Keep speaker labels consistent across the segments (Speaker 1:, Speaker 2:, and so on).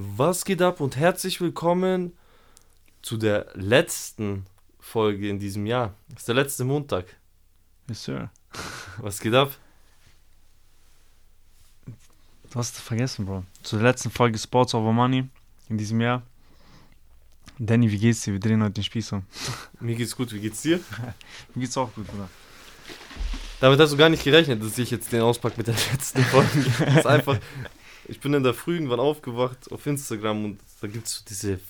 Speaker 1: Was geht ab und herzlich willkommen zu der letzten Folge in diesem Jahr. Das ist der letzte Montag.
Speaker 2: Yes, sir.
Speaker 1: Was geht ab?
Speaker 2: Du hast es vergessen, Bro. Zu der letzten Folge Sports Over Money in diesem Jahr. Danny, wie geht's dir? Wir drehen heute den Spieß um.
Speaker 1: Mir geht's gut, wie geht's dir?
Speaker 2: Mir geht's auch gut, Bruder.
Speaker 1: Damit hast du gar nicht gerechnet, dass ich jetzt den auspacke mit der letzten Folge. Das ist einfach. Ich bin in der Früh irgendwann aufgewacht auf Instagram und da gibt's so diese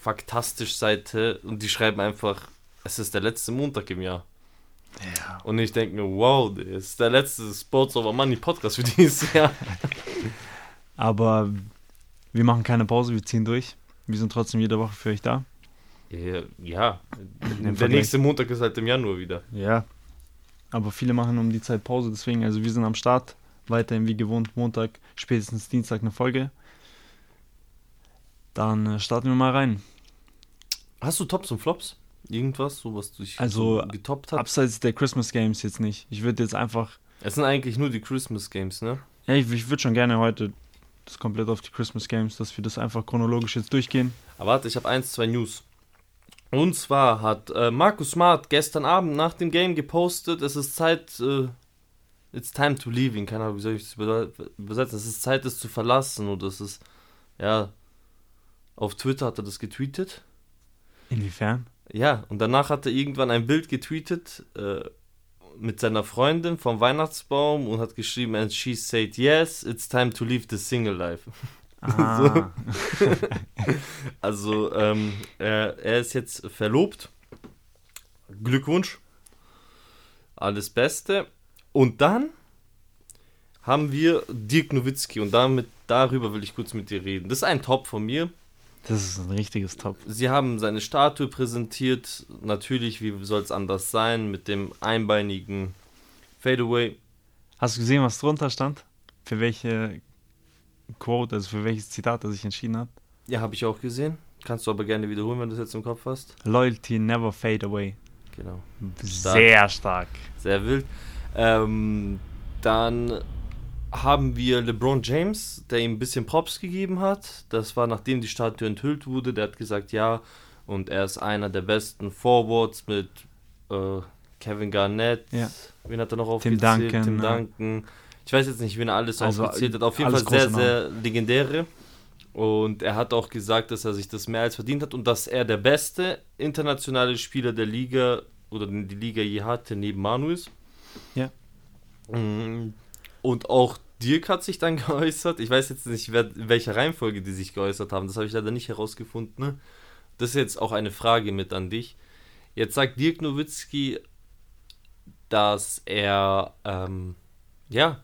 Speaker 1: faktastisch Seite und die schreiben einfach, es ist der letzte Montag im Jahr.
Speaker 2: Ja.
Speaker 1: Und ich denke mir, wow, das ist der letzte Sports Over Money Podcast für dieses Jahr.
Speaker 2: Aber wir machen keine Pause, wir ziehen durch. Wir sind trotzdem jede Woche für euch da.
Speaker 1: Ja, ja. der
Speaker 2: Vergleich-
Speaker 1: nächste Montag ist halt im Januar wieder.
Speaker 2: Ja. Aber viele machen um die Zeit Pause, deswegen, also wir sind am Start. Weiterhin wie gewohnt, Montag, spätestens Dienstag eine Folge. Dann äh, starten wir mal rein.
Speaker 1: Hast du Tops und Flops? Irgendwas, so was dich
Speaker 2: Also,
Speaker 1: so getoppt hat?
Speaker 2: Abseits der Christmas Games jetzt nicht. Ich würde jetzt einfach
Speaker 1: Es sind eigentlich nur die Christmas Games, ne?
Speaker 2: Ja, ich, ich würde schon gerne heute das komplett auf die Christmas Games, dass wir das einfach chronologisch jetzt durchgehen.
Speaker 1: Aber warte, ich habe eins, zwei News. Und zwar hat äh, Markus Smart gestern Abend nach dem Game gepostet, es ist Zeit, äh, it's time to leaving, keine Ahnung, wie soll ich das über- übersetzen? Es ist Zeit, es zu verlassen oder es ist, ja, auf Twitter hat er das getweetet.
Speaker 2: Inwiefern?
Speaker 1: Ja, und danach hat er irgendwann ein Bild getweetet äh, mit seiner Freundin vom Weihnachtsbaum und hat geschrieben, and she said, yes, it's time to leave the single life.
Speaker 2: Ah,
Speaker 1: Also, ähm, er, er ist jetzt verlobt. Glückwunsch. Alles Beste. Und dann haben wir Dirk Nowitzki und damit, darüber will ich kurz mit dir reden. Das ist ein Top von mir.
Speaker 2: das ist ein richtiges Top.
Speaker 1: Sie haben seine Statue präsentiert. Natürlich, wie soll es anders sein, mit dem einbeinigen Fadeaway.
Speaker 2: Hast du gesehen, was drunter stand? Für welche Quote, also für welches Zitat er sich entschieden hat?
Speaker 1: Ja, habe ich auch gesehen. Kannst du aber gerne wiederholen, wenn du es jetzt im Kopf hast.
Speaker 2: Loyalty never fade away.
Speaker 1: Genau.
Speaker 2: Sehr stark.
Speaker 1: Sehr wild. Ähm, dann haben wir LeBron James, der ihm ein bisschen Props gegeben hat. Das war nachdem die Statue enthüllt wurde. Der hat gesagt, ja, und er ist einer der besten Forwards mit äh, Kevin Garnett.
Speaker 2: Ja.
Speaker 1: Wen hat er noch
Speaker 2: Tim
Speaker 1: aufgezählt?
Speaker 2: Duncan,
Speaker 1: Tim. Duncan. Ich weiß jetzt nicht, wen er alles
Speaker 2: Also,
Speaker 1: aufgezählt hat. Auf jeden Fall sehr, sehr legendäre. Und er hat auch gesagt, dass er sich das mehr als verdient hat und dass er der beste internationale Spieler der Liga oder die Liga je hatte, neben Manu ist.
Speaker 2: Ja.
Speaker 1: Mm, Und auch Dirk hat sich dann geäußert. Ich weiß jetzt nicht, wer, in welcher Reihenfolge die sich geäußert haben. Das habe ich leider nicht herausgefunden. Ne? Das ist jetzt auch eine Frage mit an dich. Jetzt sagt Dirk Nowitzki, dass er, ähm, ja,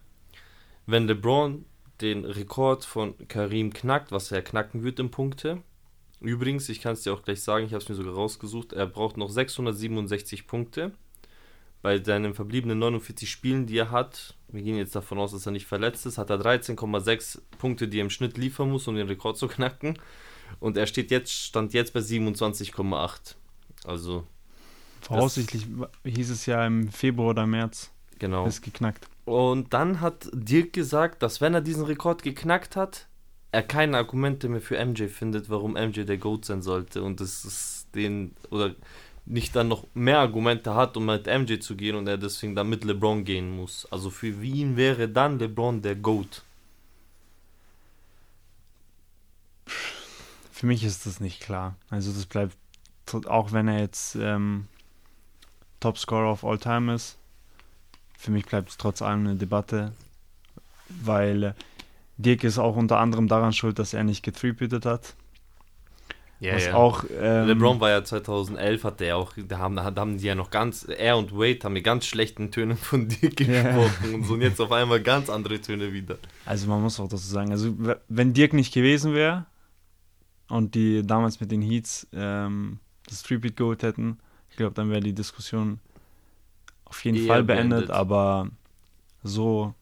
Speaker 1: wenn LeBron den Rekord von Karim knackt, was er knacken wird in Punkte. Übrigens, ich kann es dir auch gleich sagen, ich habe es mir sogar rausgesucht, er braucht noch 667 Punkte bei seinen verbliebenen 49 Spielen, die er hat. Wir gehen jetzt davon aus, dass er nicht verletzt ist, hat er 13,6 Punkte, die er im Schnitt liefern muss, um den Rekord zu knacken. Und er steht jetzt, stand jetzt bei 27,8. Also,
Speaker 2: Voraussichtlich hieß es ja im Februar oder März,
Speaker 1: genau.
Speaker 2: ist geknackt.
Speaker 1: Und dann hat Dirk gesagt, dass wenn er diesen Rekord geknackt hat, er keine Argumente mehr für MJ findet, warum MJ der GOAT sein sollte. Und das ist den, oder nicht dann noch mehr Argumente hat, um mit MJ zu gehen und er deswegen dann mit LeBron gehen muss. Also für ihn wäre dann LeBron der GOAT.
Speaker 2: Für mich ist das nicht klar. Also das bleibt, auch wenn er jetzt ähm, Topscorer of All Time ist, für mich bleibt es trotz allem eine Debatte, weil äh, Dirk ist auch unter anderem daran schuld, dass er nicht getributed hat.
Speaker 1: Ja,
Speaker 2: was auch ähm,
Speaker 1: LeBron war ja 2011, hat der auch, da haben, da haben die ja noch ganz, er und Wade haben mit ganz schlechten Tönen von Dirk
Speaker 2: Ja.
Speaker 1: gesprochen und so und jetzt auf einmal ganz andere Töne wieder.
Speaker 2: Also man muss auch dazu sagen, also wenn Dirk nicht gewesen wäre und die damals mit den Heats ähm, das Tribute geholt hätten, ich glaube, dann wäre die Diskussion auf jeden
Speaker 1: Eher
Speaker 2: Fall beendet,
Speaker 1: beendet.
Speaker 2: aber so,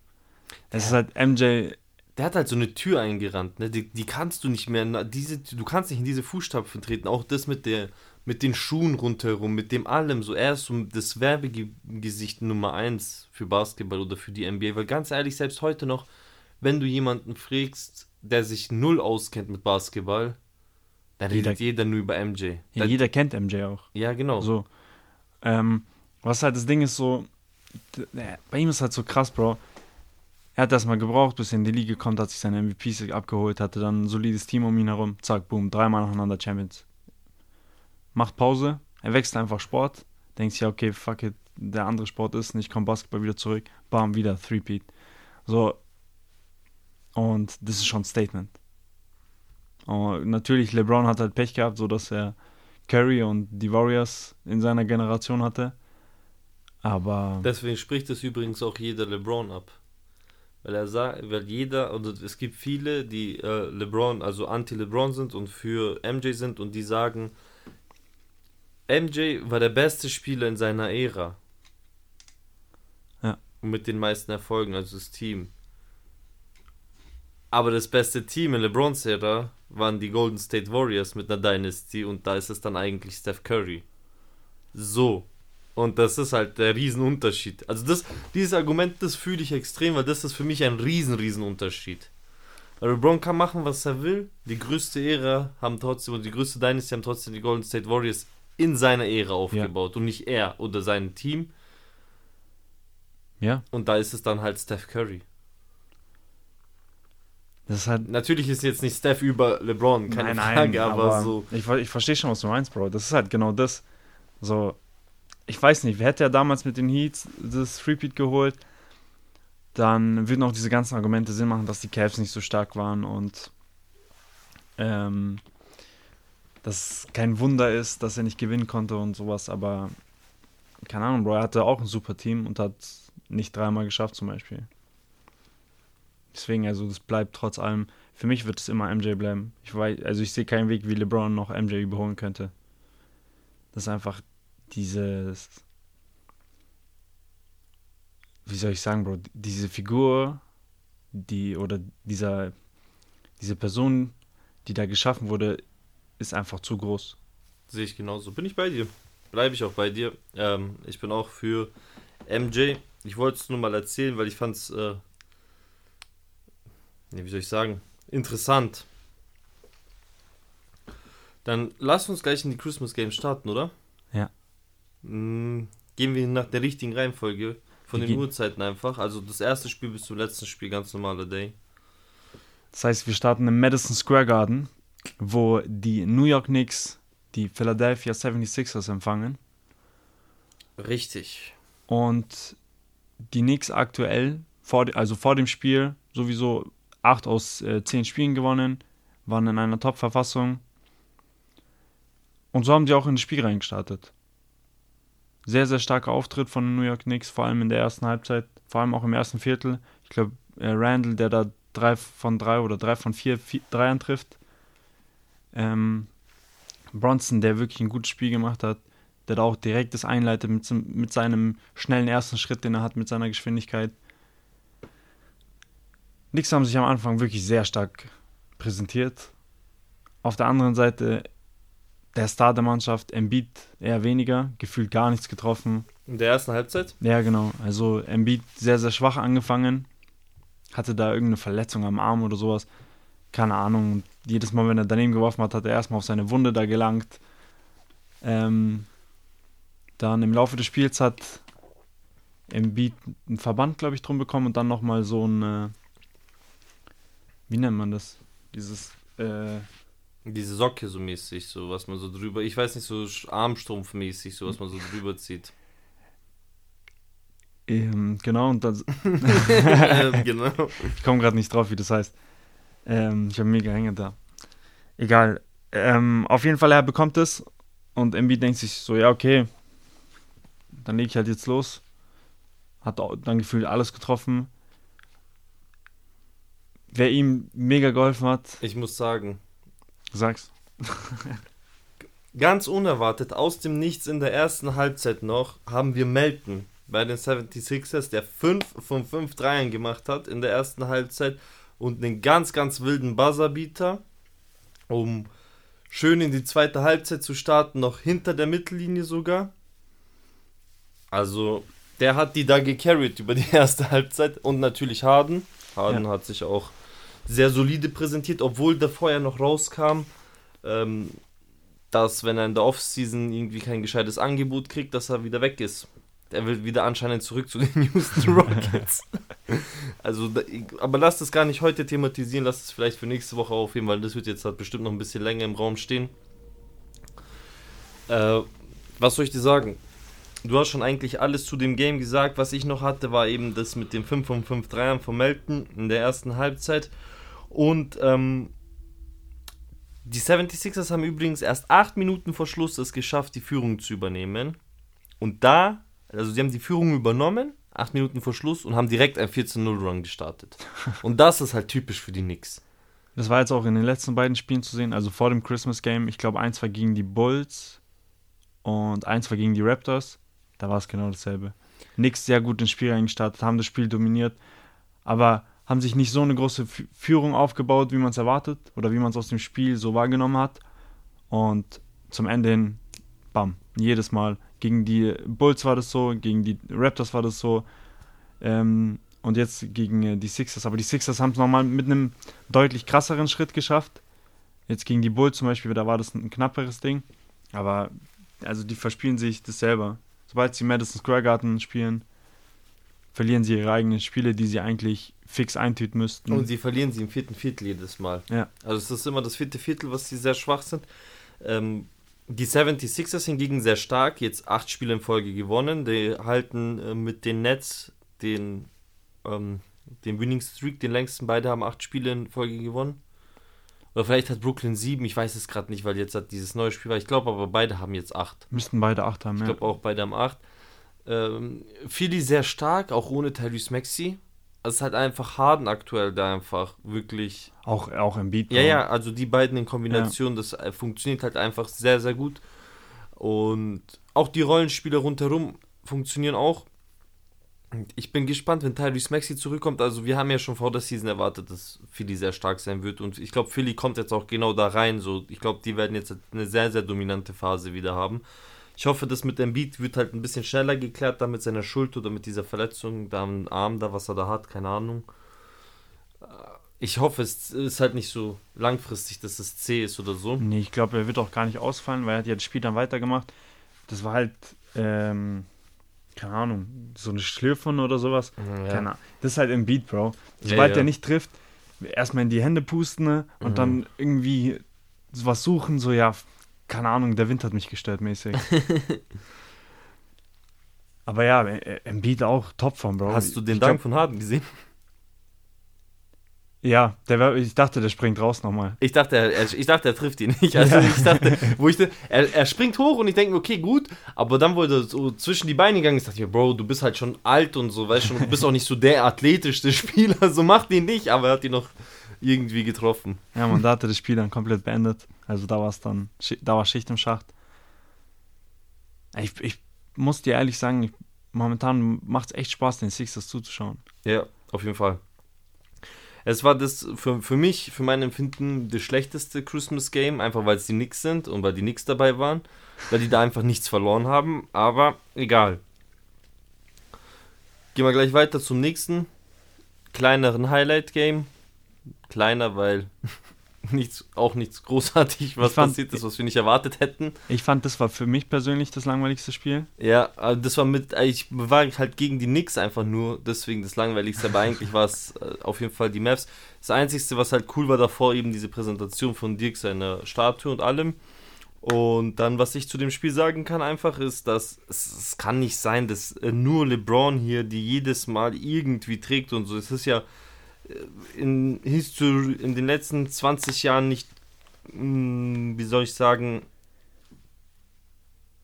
Speaker 2: es ist halt MJ,
Speaker 1: Der hat halt so eine Tür eingerannt, ne? Die, die kannst du nicht mehr, diese, du kannst nicht in diese Fußstapfen treten. Auch das mit der, mit den Schuhen rundherum, mit dem allem. So, er ist so das Werbegesicht Nummer eins für Basketball oder für die NBA. Weil ganz ehrlich, selbst heute noch, wenn du jemanden fragst, der sich null auskennt mit Basketball, da
Speaker 2: Jeder-
Speaker 1: redet jeder nur über MJ.
Speaker 2: Ja,
Speaker 1: Da-
Speaker 2: jeder kennt MJ auch.
Speaker 1: ja genau.
Speaker 2: So. Ähm, was halt das Ding ist, so, äh, bei ihm ist halt so krass, Bro. Er hat das mal gebraucht, bis er in die Liga kommt, hat sich seine MVPs abgeholt, hatte dann ein solides Team um ihn herum, zack, boom, dreimal nacheinander Champions. Macht Pause, er wechselt einfach Sport, denkt sich, ja, okay, fuck it, der andere Sport ist nicht, kommt Basketball wieder zurück, bam, wieder, Three-Peat. So. Und das ist schon ein Statement. Und natürlich, LeBron hat halt Pech gehabt, so dass er Curry und die Warriors in seiner Generation hatte. Aber
Speaker 1: Deswegen spricht es übrigens auch jeder LeBron ab. Weil er sagt, weil jeder, oder es gibt viele, die äh, LeBron, also anti-LeBron sind und für MJ sind und die sagen, MJ war der beste Spieler in seiner Ära.
Speaker 2: Ja.
Speaker 1: Und mit den meisten Erfolgen, also das Team. Aber das beste Team in LeBrons Ära waren die Golden State Warriors mit einer Dynasty und da ist es dann eigentlich Steph Curry. So. Und das ist halt der Riesenunterschied. Also das, dieses Argument, das fühle ich extrem, weil das ist für mich ein riesen, Riesenunterschied. Weil LeBron kann machen, was er will. Die größte Ära haben trotzdem, und die größte Dynasty haben trotzdem die Golden State Warriors in seiner Ära aufgebaut und nicht er oder sein Team.
Speaker 2: ja,
Speaker 1: Und da ist es dann halt Steph Curry.
Speaker 2: das ist halt.
Speaker 1: Natürlich ist jetzt nicht Steph über LeBron, keine Frage, aber, so.
Speaker 2: Ich, ich verstehe schon, was du meinst, Bro. Das ist halt genau das. So, ich weiß nicht, wer hätte ja damals mit den Heats das Repeat geholt, dann würden auch diese ganzen Argumente Sinn machen, dass die Cavs nicht so stark waren und ähm, dass kein Wunder ist, dass er nicht gewinnen konnte und sowas, aber keine Ahnung, Bro, er hatte auch ein super Team und hat nicht dreimal geschafft zum Beispiel. Deswegen, also das bleibt trotz allem, für mich wird es immer MJ bleiben. Ich weiß, also ich sehe keinen Weg, wie LeBron noch MJ überholen könnte. Das ist einfach dieses, wie soll ich sagen, Bro, diese Figur, die oder dieser, diese Person, die da geschaffen wurde, ist einfach zu groß.
Speaker 1: Sehe ich genauso. Bin ich bei dir. Bleibe ich auch bei dir. Ähm, ich bin auch für MJ. Ich wollte es nur mal erzählen, weil ich fand es, äh, wie soll ich sagen, interessant. Dann lass uns gleich in die Christmas Games starten, oder?
Speaker 2: Ja.
Speaker 1: Mm, gehen wir nach der richtigen Reihenfolge von den Uhrzeiten einfach. Also das erste Spiel bis zum letzten Spiel, ganz normaler Day.
Speaker 2: Das heißt, wir starten im Madison Square Garden, wo die New York Knicks die Philadelphia 76ers empfangen.
Speaker 1: Richtig.
Speaker 2: Und die Knicks aktuell, vor, also vor dem Spiel, sowieso 8 aus äh, 10 Spielen gewonnen, waren in einer Top-Verfassung. Und so haben sie auch in das Spiel reingestartet. Sehr, sehr starker Auftritt von den New York Knicks, vor allem in der ersten Halbzeit, vor allem auch im ersten Viertel. Ich glaube, äh, Randall, der da drei von drei oder drei von vier, vier Dreiern trifft. Ähm, Bronson, der wirklich ein gutes Spiel gemacht hat, der da auch direkt das einleitet mit, mit seinem schnellen ersten Schritt, den er hat, mit seiner Geschwindigkeit. Nix haben sich am Anfang wirklich sehr stark präsentiert. Auf der anderen Seite der Star der Mannschaft, Embiid eher weniger, gefühlt gar nichts getroffen.
Speaker 1: In der ersten Halbzeit?
Speaker 2: Ja, genau. Also Embiid sehr, sehr schwach angefangen. Hatte da irgendeine Verletzung am Arm oder sowas. Keine Ahnung. Und jedes Mal, wenn er daneben geworfen hat, hat er erstmal auf seine Wunde da gelangt. Ähm, dann im Laufe des Spiels hat Embiid einen Verband, glaube ich, drum bekommen und dann nochmal so ein, äh, wie nennt man das? Dieses, äh,
Speaker 1: Diese Socke so mäßig, so was man so drüber, ich weiß nicht, so Armstrumpfmäßig, so was man so drüber zieht.
Speaker 2: ähm, genau, und dann,
Speaker 1: ähm, genau.
Speaker 2: Ich komme gerade nicht drauf, wie das heißt. Ähm, ich habe mega Hänge da. Egal. Ähm, auf jeden Fall, er bekommt es. Und Embiid denkt sich so, ja, okay. Dann lege ich halt jetzt los. Hat dann gefühlt alles getroffen. Wer ihm mega geholfen hat,
Speaker 1: Ich muss sagen,
Speaker 2: sag's.
Speaker 1: ganz unerwartet, aus dem Nichts in der ersten Halbzeit noch, haben wir Melton bei den 76ers, der 5 von 5 Dreiern gemacht hat in der ersten Halbzeit und einen ganz, ganz wilden Buzzerbeater, um schön in die zweite Halbzeit zu starten, noch hinter der Mittellinie sogar. Also, der hat die da gecarried über die erste Halbzeit und natürlich Harden. Harden
Speaker 2: Ja.
Speaker 1: hat sich auch sehr solide präsentiert, obwohl davor ja noch rauskam, ähm, dass wenn er in der Offseason irgendwie kein gescheites Angebot kriegt, dass er wieder weg ist. Er will wieder anscheinend zurück zu den Houston Rockets. also, aber lasst es gar nicht heute thematisieren, lasst es vielleicht für nächste Woche aufheben, weil das wird jetzt halt bestimmt noch ein bisschen länger im Raum stehen. Äh, was soll ich dir sagen? Du hast schon eigentlich alles zu dem Game gesagt. Was ich noch hatte, war eben das mit den 5 von 5 Dreiern von Melton in der ersten Halbzeit. Und ähm, die 76ers haben übrigens erst 8 Minuten vor Schluss es geschafft, die Führung zu übernehmen. Und da, also sie haben die Führung übernommen, 8 Minuten vor Schluss, und haben direkt ein 14-0-Run gestartet. Und das ist halt typisch für die Knicks.
Speaker 2: Das war jetzt auch in den letzten beiden Spielen zu sehen, also vor dem Christmas Game. Ich glaube, eins war gegen die Bulls und eins war gegen die Raptors. Da war es genau dasselbe. Knicks sehr gut ins Spiel eingestartet, haben das Spiel dominiert, aber haben sich nicht so eine große Führung aufgebaut, wie man es erwartet oder wie man es aus dem Spiel so wahrgenommen hat. Und zum Ende hin, bam, jedes Mal. Gegen die Bulls war das so, gegen die Raptors war das so. Ähm, und jetzt gegen äh, die Sixers. Aber die Sixers haben es nochmal mit einem deutlich krasseren Schritt geschafft. Jetzt gegen die Bulls zum Beispiel, da war das ein knapperes Ding. Aber also die verspielen sich das selber. Sobald sie Madison Square Garden spielen, verlieren sie ihre eigenen Spiele, die sie eigentlich fix eintüten müssten.
Speaker 1: Und sie verlieren sie im vierten Viertel jedes Mal.
Speaker 2: Ja.
Speaker 1: Also es ist immer das vierte Viertel, was sie sehr schwach sind. Ähm, die 76ers hingegen sehr stark, jetzt acht Spiele in Folge gewonnen. Die halten äh, mit den Nets den, ähm, den Winning Streak, den längsten. Beide haben acht Spiele in Folge gewonnen. Oder vielleicht hat Brooklyn sieben, ich weiß es gerade nicht, weil jetzt hat dieses neue Spiel war. Ich glaube aber beide haben jetzt acht.
Speaker 2: Müssten beide acht haben,
Speaker 1: ich ja. Ich glaube auch beide haben acht. Ähm, Philly sehr stark, auch ohne Tyrese Maxi. Es ist halt einfach Harden aktuell da einfach wirklich.
Speaker 2: Auch, auch im Beat.
Speaker 1: Ja, ja, also die beiden in Kombination, ja. das äh, funktioniert halt einfach sehr, sehr gut. Und auch die Rollenspiele rundherum funktionieren auch. Ich bin gespannt, wenn Tyrese Maxi zurückkommt. Also, wir haben ja schon vor der Season erwartet, dass Philly sehr stark sein wird. Und ich glaube, Philly kommt jetzt auch genau da rein. So, ich glaube, die werden jetzt eine sehr, sehr dominante Phase wieder haben. Ich hoffe, das mit dem Beat wird halt ein bisschen schneller geklärt, da mit seiner Schuld oder mit dieser Verletzung, da am Arm, da was er da hat, keine Ahnung. Äh, ich hoffe, es ist halt nicht so langfristig, dass es C ist oder so.
Speaker 2: Nee, ich glaube, er wird auch gar nicht ausfallen, weil er hat ja das Spiel dann weitergemacht. Das war halt, ähm, keine Ahnung, so eine Schlürfung oder sowas. Ja. Keine Ahnung. Das ist halt im Beat, Bro. Sobald ja, ja. er nicht trifft, erstmal in die Hände pusten ne? und mhm. dann irgendwie was suchen, so ja, keine Ahnung, der Wind hat mich gestört mäßig. Aber ja, Embiid auch Topform, Bro.
Speaker 1: Hast du den ich Dank glaub, von Harden gesehen?
Speaker 2: Ja, der, ich dachte, der springt raus nochmal.
Speaker 1: Ich dachte, er, ich dachte, er trifft ihn nicht. Also ja. ich dachte, wo ich, er, er springt hoch und ich denke, okay, gut. Aber dann, er so zwischen die Beine gegangen ist, dachte ich mir, Bro, du bist halt schon alt und so, weißt schon, du bist auch nicht so der athletischste Spieler, so macht ihn nicht, aber er hat ihn noch irgendwie getroffen.
Speaker 2: Ja, man, da hatte das Spiel dann komplett beendet. Also da war es dann, da war Schicht im Schacht. Ich, ich muss dir ehrlich sagen, momentan macht es echt Spaß, den Sixers zuzuschauen.
Speaker 1: Ja, auf jeden Fall. Es war das für, für mich, für mein Empfinden, das schlechteste Christmas Game, einfach weil es die Knicks sind und weil die Knicks dabei waren, weil die da einfach nichts verloren haben, aber egal. Gehen wir gleich weiter zum nächsten kleineren Highlight Game kleiner, weil nichts, auch nichts großartig, was fand, passiert ist, was wir nicht erwartet hätten.
Speaker 2: Ich fand, das war für mich persönlich das langweiligste Spiel.
Speaker 1: Ja, also das war mit, ich war halt gegen die Knicks einfach nur, deswegen das langweiligste, aber eigentlich war es äh, auf jeden Fall die Mavs. Das Einzige, was halt cool war davor, eben diese Präsentation von Dirk, seiner Statue und allem. Und dann, was ich zu dem Spiel sagen kann, einfach ist, dass es, es kann nicht sein, dass äh, nur LeBron hier die jedes Mal irgendwie trägt und so. Es ist ja in, History, in den letzten 20 Jahren nicht, hm, wie soll ich sagen,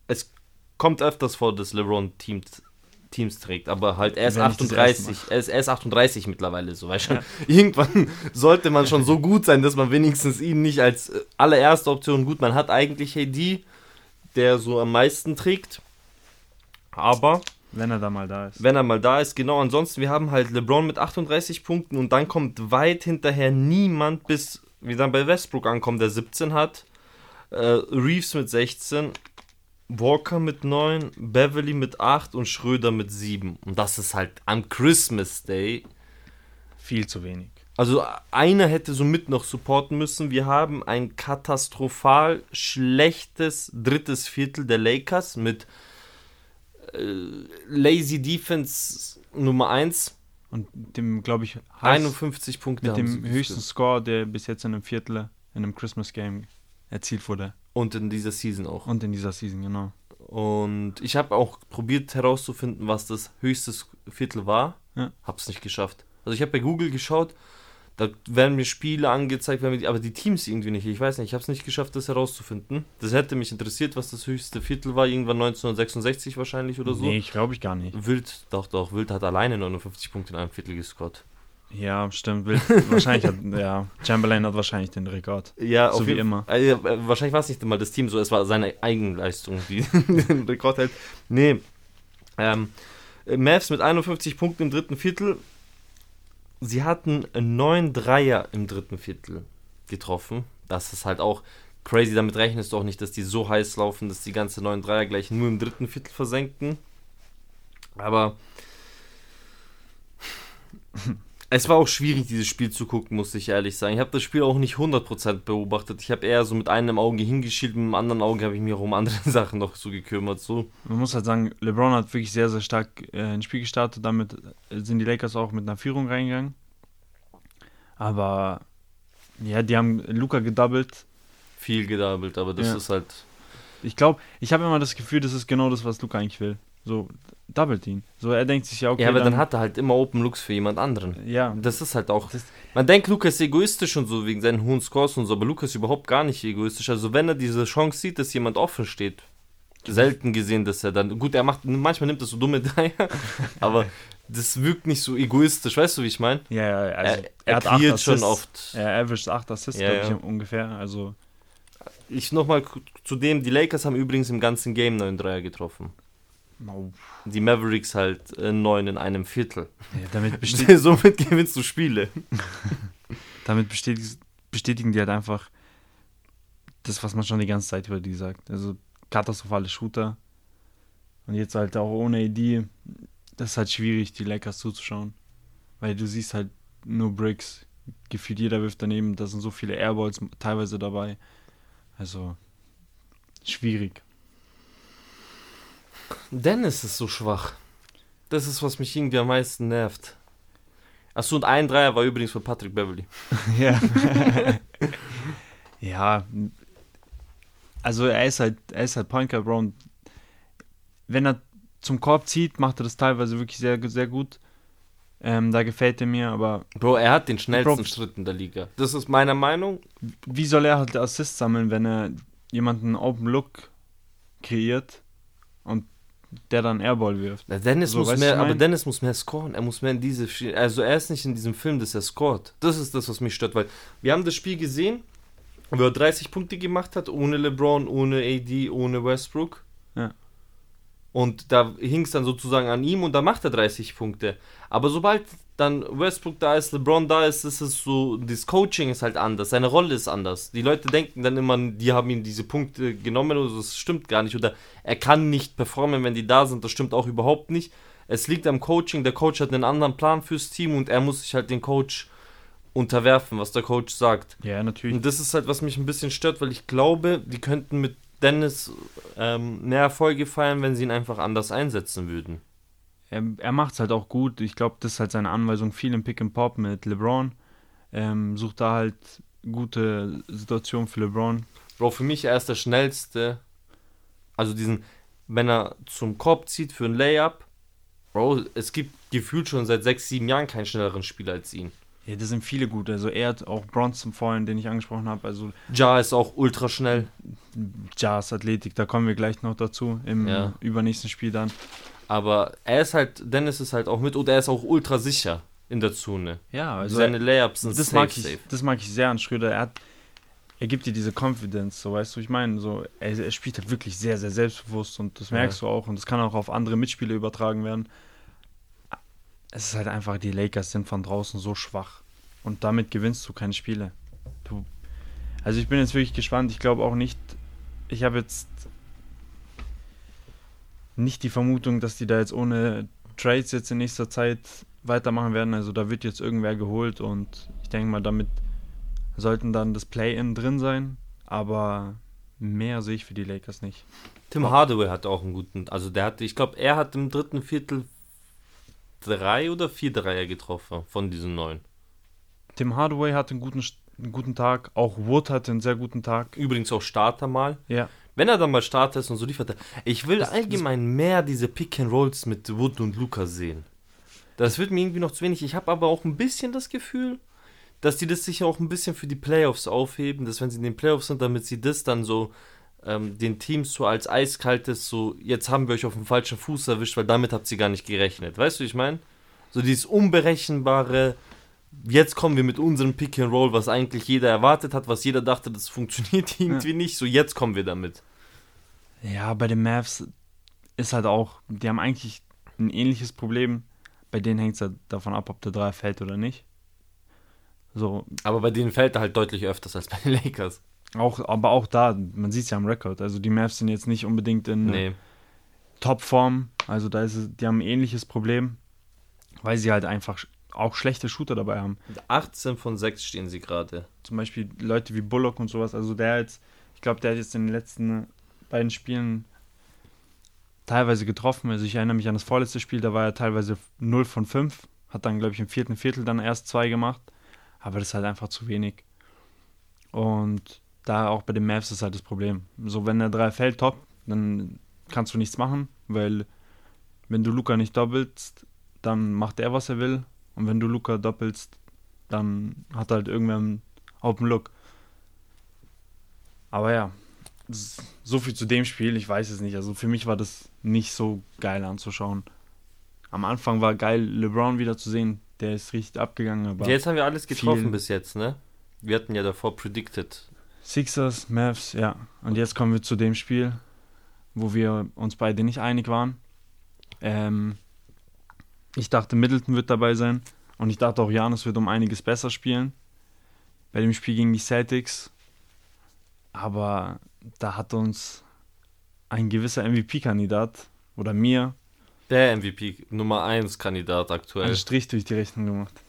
Speaker 1: es kommt öfters vor, dass LeBron Teams, Teams trägt, aber halt er ist 38, er ist, er ist 38 mittlerweile, so weißt du. Ja. Irgendwann sollte man schon so gut sein, dass man wenigstens ihn nicht als äh, allererste Option gut, man hat eigentlich AD, der so am meisten trägt, aber
Speaker 2: wenn er da mal da ist.
Speaker 1: Wenn er mal da ist, genau. Ansonsten, wir haben halt LeBron mit 38 Punkten und dann kommt weit hinterher niemand, bis wir dann bei Westbrook ankommen, der 17 hat. Äh, Reeves mit 16, Walker mit 9, Beverly mit 8 und Schröder mit 7. Und das ist halt am Christmas Day.
Speaker 2: Viel zu wenig.
Speaker 1: Also einer hätte somit noch supporten müssen. Wir haben ein katastrophal schlechtes drittes Viertel der Lakers mit Lazy Defense Nummer 1.
Speaker 2: Und dem, glaube ich,
Speaker 1: 51 Punkte.
Speaker 2: mit dem höchsten
Speaker 1: geführt.
Speaker 2: Score, der bis jetzt in einem Viertel, in einem Christmas Game erzielt wurde.
Speaker 1: Und in dieser Season auch.
Speaker 2: Und in dieser Season, genau.
Speaker 1: Und ich habe auch probiert herauszufinden, was das höchste Viertel war.
Speaker 2: Ja.
Speaker 1: Hab's nicht geschafft. Also ich habe bei Google geschaut, da werden mir Spiele angezeigt, die, aber die Teams irgendwie nicht. Ich weiß nicht, ich habe es nicht geschafft, das herauszufinden. Das hätte mich interessiert, was das höchste Viertel war. Irgendwann 1966 wahrscheinlich oder so.
Speaker 2: Nee, ich glaube ich gar nicht.
Speaker 1: Wild, doch, doch, Wild hat alleine 59 Punkte in einem Viertel gescored.
Speaker 2: Ja, stimmt. Wild, wahrscheinlich hat, ja, Chamberlain hat wahrscheinlich den Rekord.
Speaker 1: Ja,
Speaker 2: So wie immer.
Speaker 1: Äh, wahrscheinlich war es nicht mal das Team so, es war seine Eigenleistung, die den Rekord hält. Nee. Ähm, äh, Mavs mit 51 Punkten im dritten Viertel. Sie hatten neun Dreier im dritten Viertel getroffen. Das ist halt auch crazy. Damit rechnest du auch nicht, dass die so heiß laufen, dass die ganze neun Dreier gleich nur im dritten Viertel versenken. Aber es war auch schwierig, dieses Spiel zu gucken, muss ich ehrlich sagen. Ich habe das Spiel auch nicht 100% beobachtet. Ich habe eher so mit einem Auge hingeschielt, mit dem anderen Auge habe ich mich auch um andere Sachen noch so gekümmert. So.
Speaker 2: Man muss halt sagen, LeBron hat wirklich sehr, sehr stark äh, ins Spiel gestartet. Damit sind die Lakers auch mit einer Führung reingegangen. Aber ja, die haben Luca gedoubled.
Speaker 1: Viel gedoubled, aber das
Speaker 2: Ja.
Speaker 1: ist halt.
Speaker 2: Ich glaube, ich habe immer das Gefühl, das ist genau das, was Luca eigentlich will. So, doubled ihn. So, er denkt sich ja, okay.
Speaker 1: ja, aber dann, hat er halt immer Open Looks für jemand anderen.
Speaker 2: Ja,
Speaker 1: Das ist halt auch. Man denkt, Lukas ist egoistisch und so wegen seinen hohen Scores und so, aber Lukas ist überhaupt gar nicht egoistisch. Also, wenn er diese Chance sieht, dass jemand offen steht, selten gesehen, dass er dann. Gut, er macht. Manchmal nimmt er so dumme Dreier, aber das wirkt nicht so egoistisch. Weißt du, wie ich meine?
Speaker 2: ja, ja, also,
Speaker 1: er er
Speaker 2: hat acht
Speaker 1: schon oft.
Speaker 2: Er averaged 8 Assists,
Speaker 1: Ja,
Speaker 2: glaube ich,
Speaker 1: ja.
Speaker 2: ungefähr. Also,
Speaker 1: Ich nochmal zu dem, die Lakers haben übrigens im ganzen Game 9 Dreier getroffen.
Speaker 2: oh,
Speaker 1: Die Mavericks halt äh, 9 in einem Viertel.
Speaker 2: ja, damit,
Speaker 1: Somit gewinnst du Spiele.
Speaker 2: damit bestätigt, bestätigen die halt einfach das, was man schon die ganze Zeit über die sagt. Also, katastrophale Shooter. Und jetzt halt auch ohne AD, das ist halt schwierig, die Lakers zuzuschauen. Weil du siehst halt nur Bricks. Gefühlt jeder wirft daneben, da sind so viele Airballs teilweise dabei. Also, schwierig.
Speaker 1: Dennis ist so schwach. Das ist, was mich irgendwie am meisten nervt. Achso, und ein Dreier war übrigens von Patrick Beverly.
Speaker 2: Ja. ja. Also er ist halt, er ist halt Point Guard Brown. Wenn er zum Korb zieht, macht er das teilweise wirklich sehr, sehr gut. Ähm, da gefällt er mir, aber
Speaker 1: Bro, er hat den schnellsten
Speaker 2: Bro.
Speaker 1: Schritt in der Liga. Das ist meiner Meinung.
Speaker 2: wie soll er halt Assists sammeln, wenn er jemanden Open Look kreiert und der dann Airball wirft?
Speaker 1: Na, Dennis
Speaker 2: So,
Speaker 1: muss mehr, aber? Dennis muss mehr scoren. Er muss mehr in diese. Also er ist nicht in diesem Film, dass er scoret. Das ist das, was mich stört, weil wir haben das Spiel gesehen, wo er 30 Punkte gemacht hat, ohne LeBron, ohne AD, ohne Westbrook.
Speaker 2: Ja.
Speaker 1: Und da hing es dann sozusagen an ihm und da macht er 30 Punkte. Aber sobald dann Westbrook da ist, LeBron da ist, ist es so, das Coaching ist halt anders, seine Rolle ist anders. Die Leute denken dann immer, die haben ihm diese Punkte genommen oder das stimmt gar nicht. Oder er kann nicht performen, wenn die da sind, das stimmt auch überhaupt nicht. Es liegt am Coaching, der Coach hat einen anderen Plan fürs Team und er muss sich halt den Coach unterwerfen, was der Coach sagt.
Speaker 2: Ja, natürlich.
Speaker 1: Und das ist halt, was mich ein bisschen stört, weil ich glaube, die könnten mit Dennis ähm, mehr Erfolge feiern, wenn sie ihn einfach anders einsetzen würden.
Speaker 2: Er, er macht es halt auch gut. Ich glaube, das ist halt seine Anweisung. Viel im Pick and Pop mit LeBron. Ähm, sucht da halt gute Situationen für LeBron.
Speaker 1: Bro, für mich er ist der schnellste. Also diesen, wenn er zum Korb zieht für ein Layup. Bro, es gibt gefühlt schon seit sechs, sieben Jahren keinen schnelleren Spieler als ihn.
Speaker 2: Ja, das sind viele gut. Also er hat auch Bronson vorhin, den ich angesprochen habe. Also
Speaker 1: Ja ist auch ultra schnell.
Speaker 2: Jazz, Athletik, da kommen wir gleich noch dazu im
Speaker 1: Ja.
Speaker 2: übernächsten Spiel dann.
Speaker 1: Aber er ist halt, Dennis ist halt auch mit und er ist auch ultra sicher in der Zone.
Speaker 2: Ja,
Speaker 1: Also Seine Layups sind
Speaker 2: das
Speaker 1: safe,
Speaker 2: mag ich,
Speaker 1: safe.
Speaker 2: das mag ich sehr an Schröder. Er hat, er gibt dir diese Confidence, so weißt du, ich meine, so er, er spielt halt wirklich sehr, sehr selbstbewusst und das merkst du auch und das kann auch auf andere Mitspieler übertragen werden. Es ist halt einfach, die Lakers sind von draußen so schwach und damit gewinnst du keine Spiele. Du, also ich bin jetzt wirklich gespannt. Ich glaube auch nicht, ich habe jetzt nicht die Vermutung, dass die da jetzt ohne Trades jetzt in nächster Zeit weitermachen werden. Also da wird jetzt irgendwer geholt und ich denke mal, damit sollten dann das Play-In drin sein. Aber mehr sehe ich für die Lakers nicht.
Speaker 1: Tim Hardaway hat auch einen guten, also der hatte, ich glaube, er hat im dritten Viertel drei oder vier Dreier getroffen von diesen neun.
Speaker 2: Tim Hardaway hatte einen guten, einen guten Tag, auch Wood hatte einen sehr guten Tag.
Speaker 1: Übrigens auch Starter mal.
Speaker 2: Ja.
Speaker 1: Wenn er dann mal Starter ist und so liefert er. Ich will das, allgemein das mehr diese Pick and Rolls mit Wood und Lukas sehen. Das wird mir irgendwie noch zu wenig. Ich habe aber auch ein bisschen das Gefühl, dass die das sicher auch ein bisschen für die Playoffs aufheben, dass wenn sie in den Playoffs sind, damit sie das dann so ähm, den Teams so als eiskaltes, so jetzt haben wir euch auf dem falschen Fuß erwischt, weil damit habt ihr gar nicht gerechnet. Weißt du, wie ich meine? So dieses unberechenbare, jetzt kommen wir mit unserem Pick and Roll, was eigentlich jeder erwartet hat, was jeder dachte, das funktioniert irgendwie ja. nicht, so jetzt kommen wir damit.
Speaker 2: Ja, bei den Mavs ist halt auch, die haben eigentlich ein ähnliches Problem. Bei denen hängt es halt davon ab, ob der Dreier fällt oder nicht.
Speaker 1: So. Aber bei denen fällt er halt deutlich öfters als bei den Lakers.
Speaker 2: Auch, aber auch da, man sieht es ja am Rekord. Also die Mavs sind jetzt nicht unbedingt in nee. Topform. Also da ist es, die haben ein ähnliches Problem, weil sie halt einfach auch schlechte Shooter dabei haben.
Speaker 1: 18 von 6 stehen sie gerade.
Speaker 2: Zum Beispiel Leute wie Bullock und sowas. Also der jetzt, ich glaube, der hat jetzt in den letzten beiden Spielen teilweise getroffen. Also ich erinnere mich an das vorletzte Spiel, da war er teilweise 0 von 5. Hat dann, glaube ich, im vierten Viertel dann erst zwei gemacht. Aber das ist halt einfach zu wenig. Und da auch bei den Mavs ist halt das Problem. So, wenn der 3 fällt, top, dann kannst du nichts machen, weil wenn du Luca nicht doppelst, dann macht er, was er will. Und wenn du Luca doppelst, dann hat er halt irgendwer einen Open Look. Aber ja, so viel zu dem Spiel, ich weiß es nicht. Also für mich war das nicht so geil anzuschauen. Am Anfang war geil, LeBron wieder zu sehen. Der ist richtig abgegangen. Aber
Speaker 1: jetzt haben wir alles getroffen bis jetzt, ne? Wir hatten ja davor predicted.
Speaker 2: Sixers, Mavs, ja. Und jetzt kommen wir zu dem Spiel, wo wir uns beide nicht einig waren. Ähm, ich dachte, Middleton wird dabei sein. Und ich dachte auch, Janus wird um einiges besser spielen. Bei dem Spiel gegen die Celtics. Aber da hat uns ein gewisser MVP-Kandidat oder mir
Speaker 1: der MVP Nummer 1 Kandidat aktuell.
Speaker 2: Einen Strich durch die Rechnung gemacht.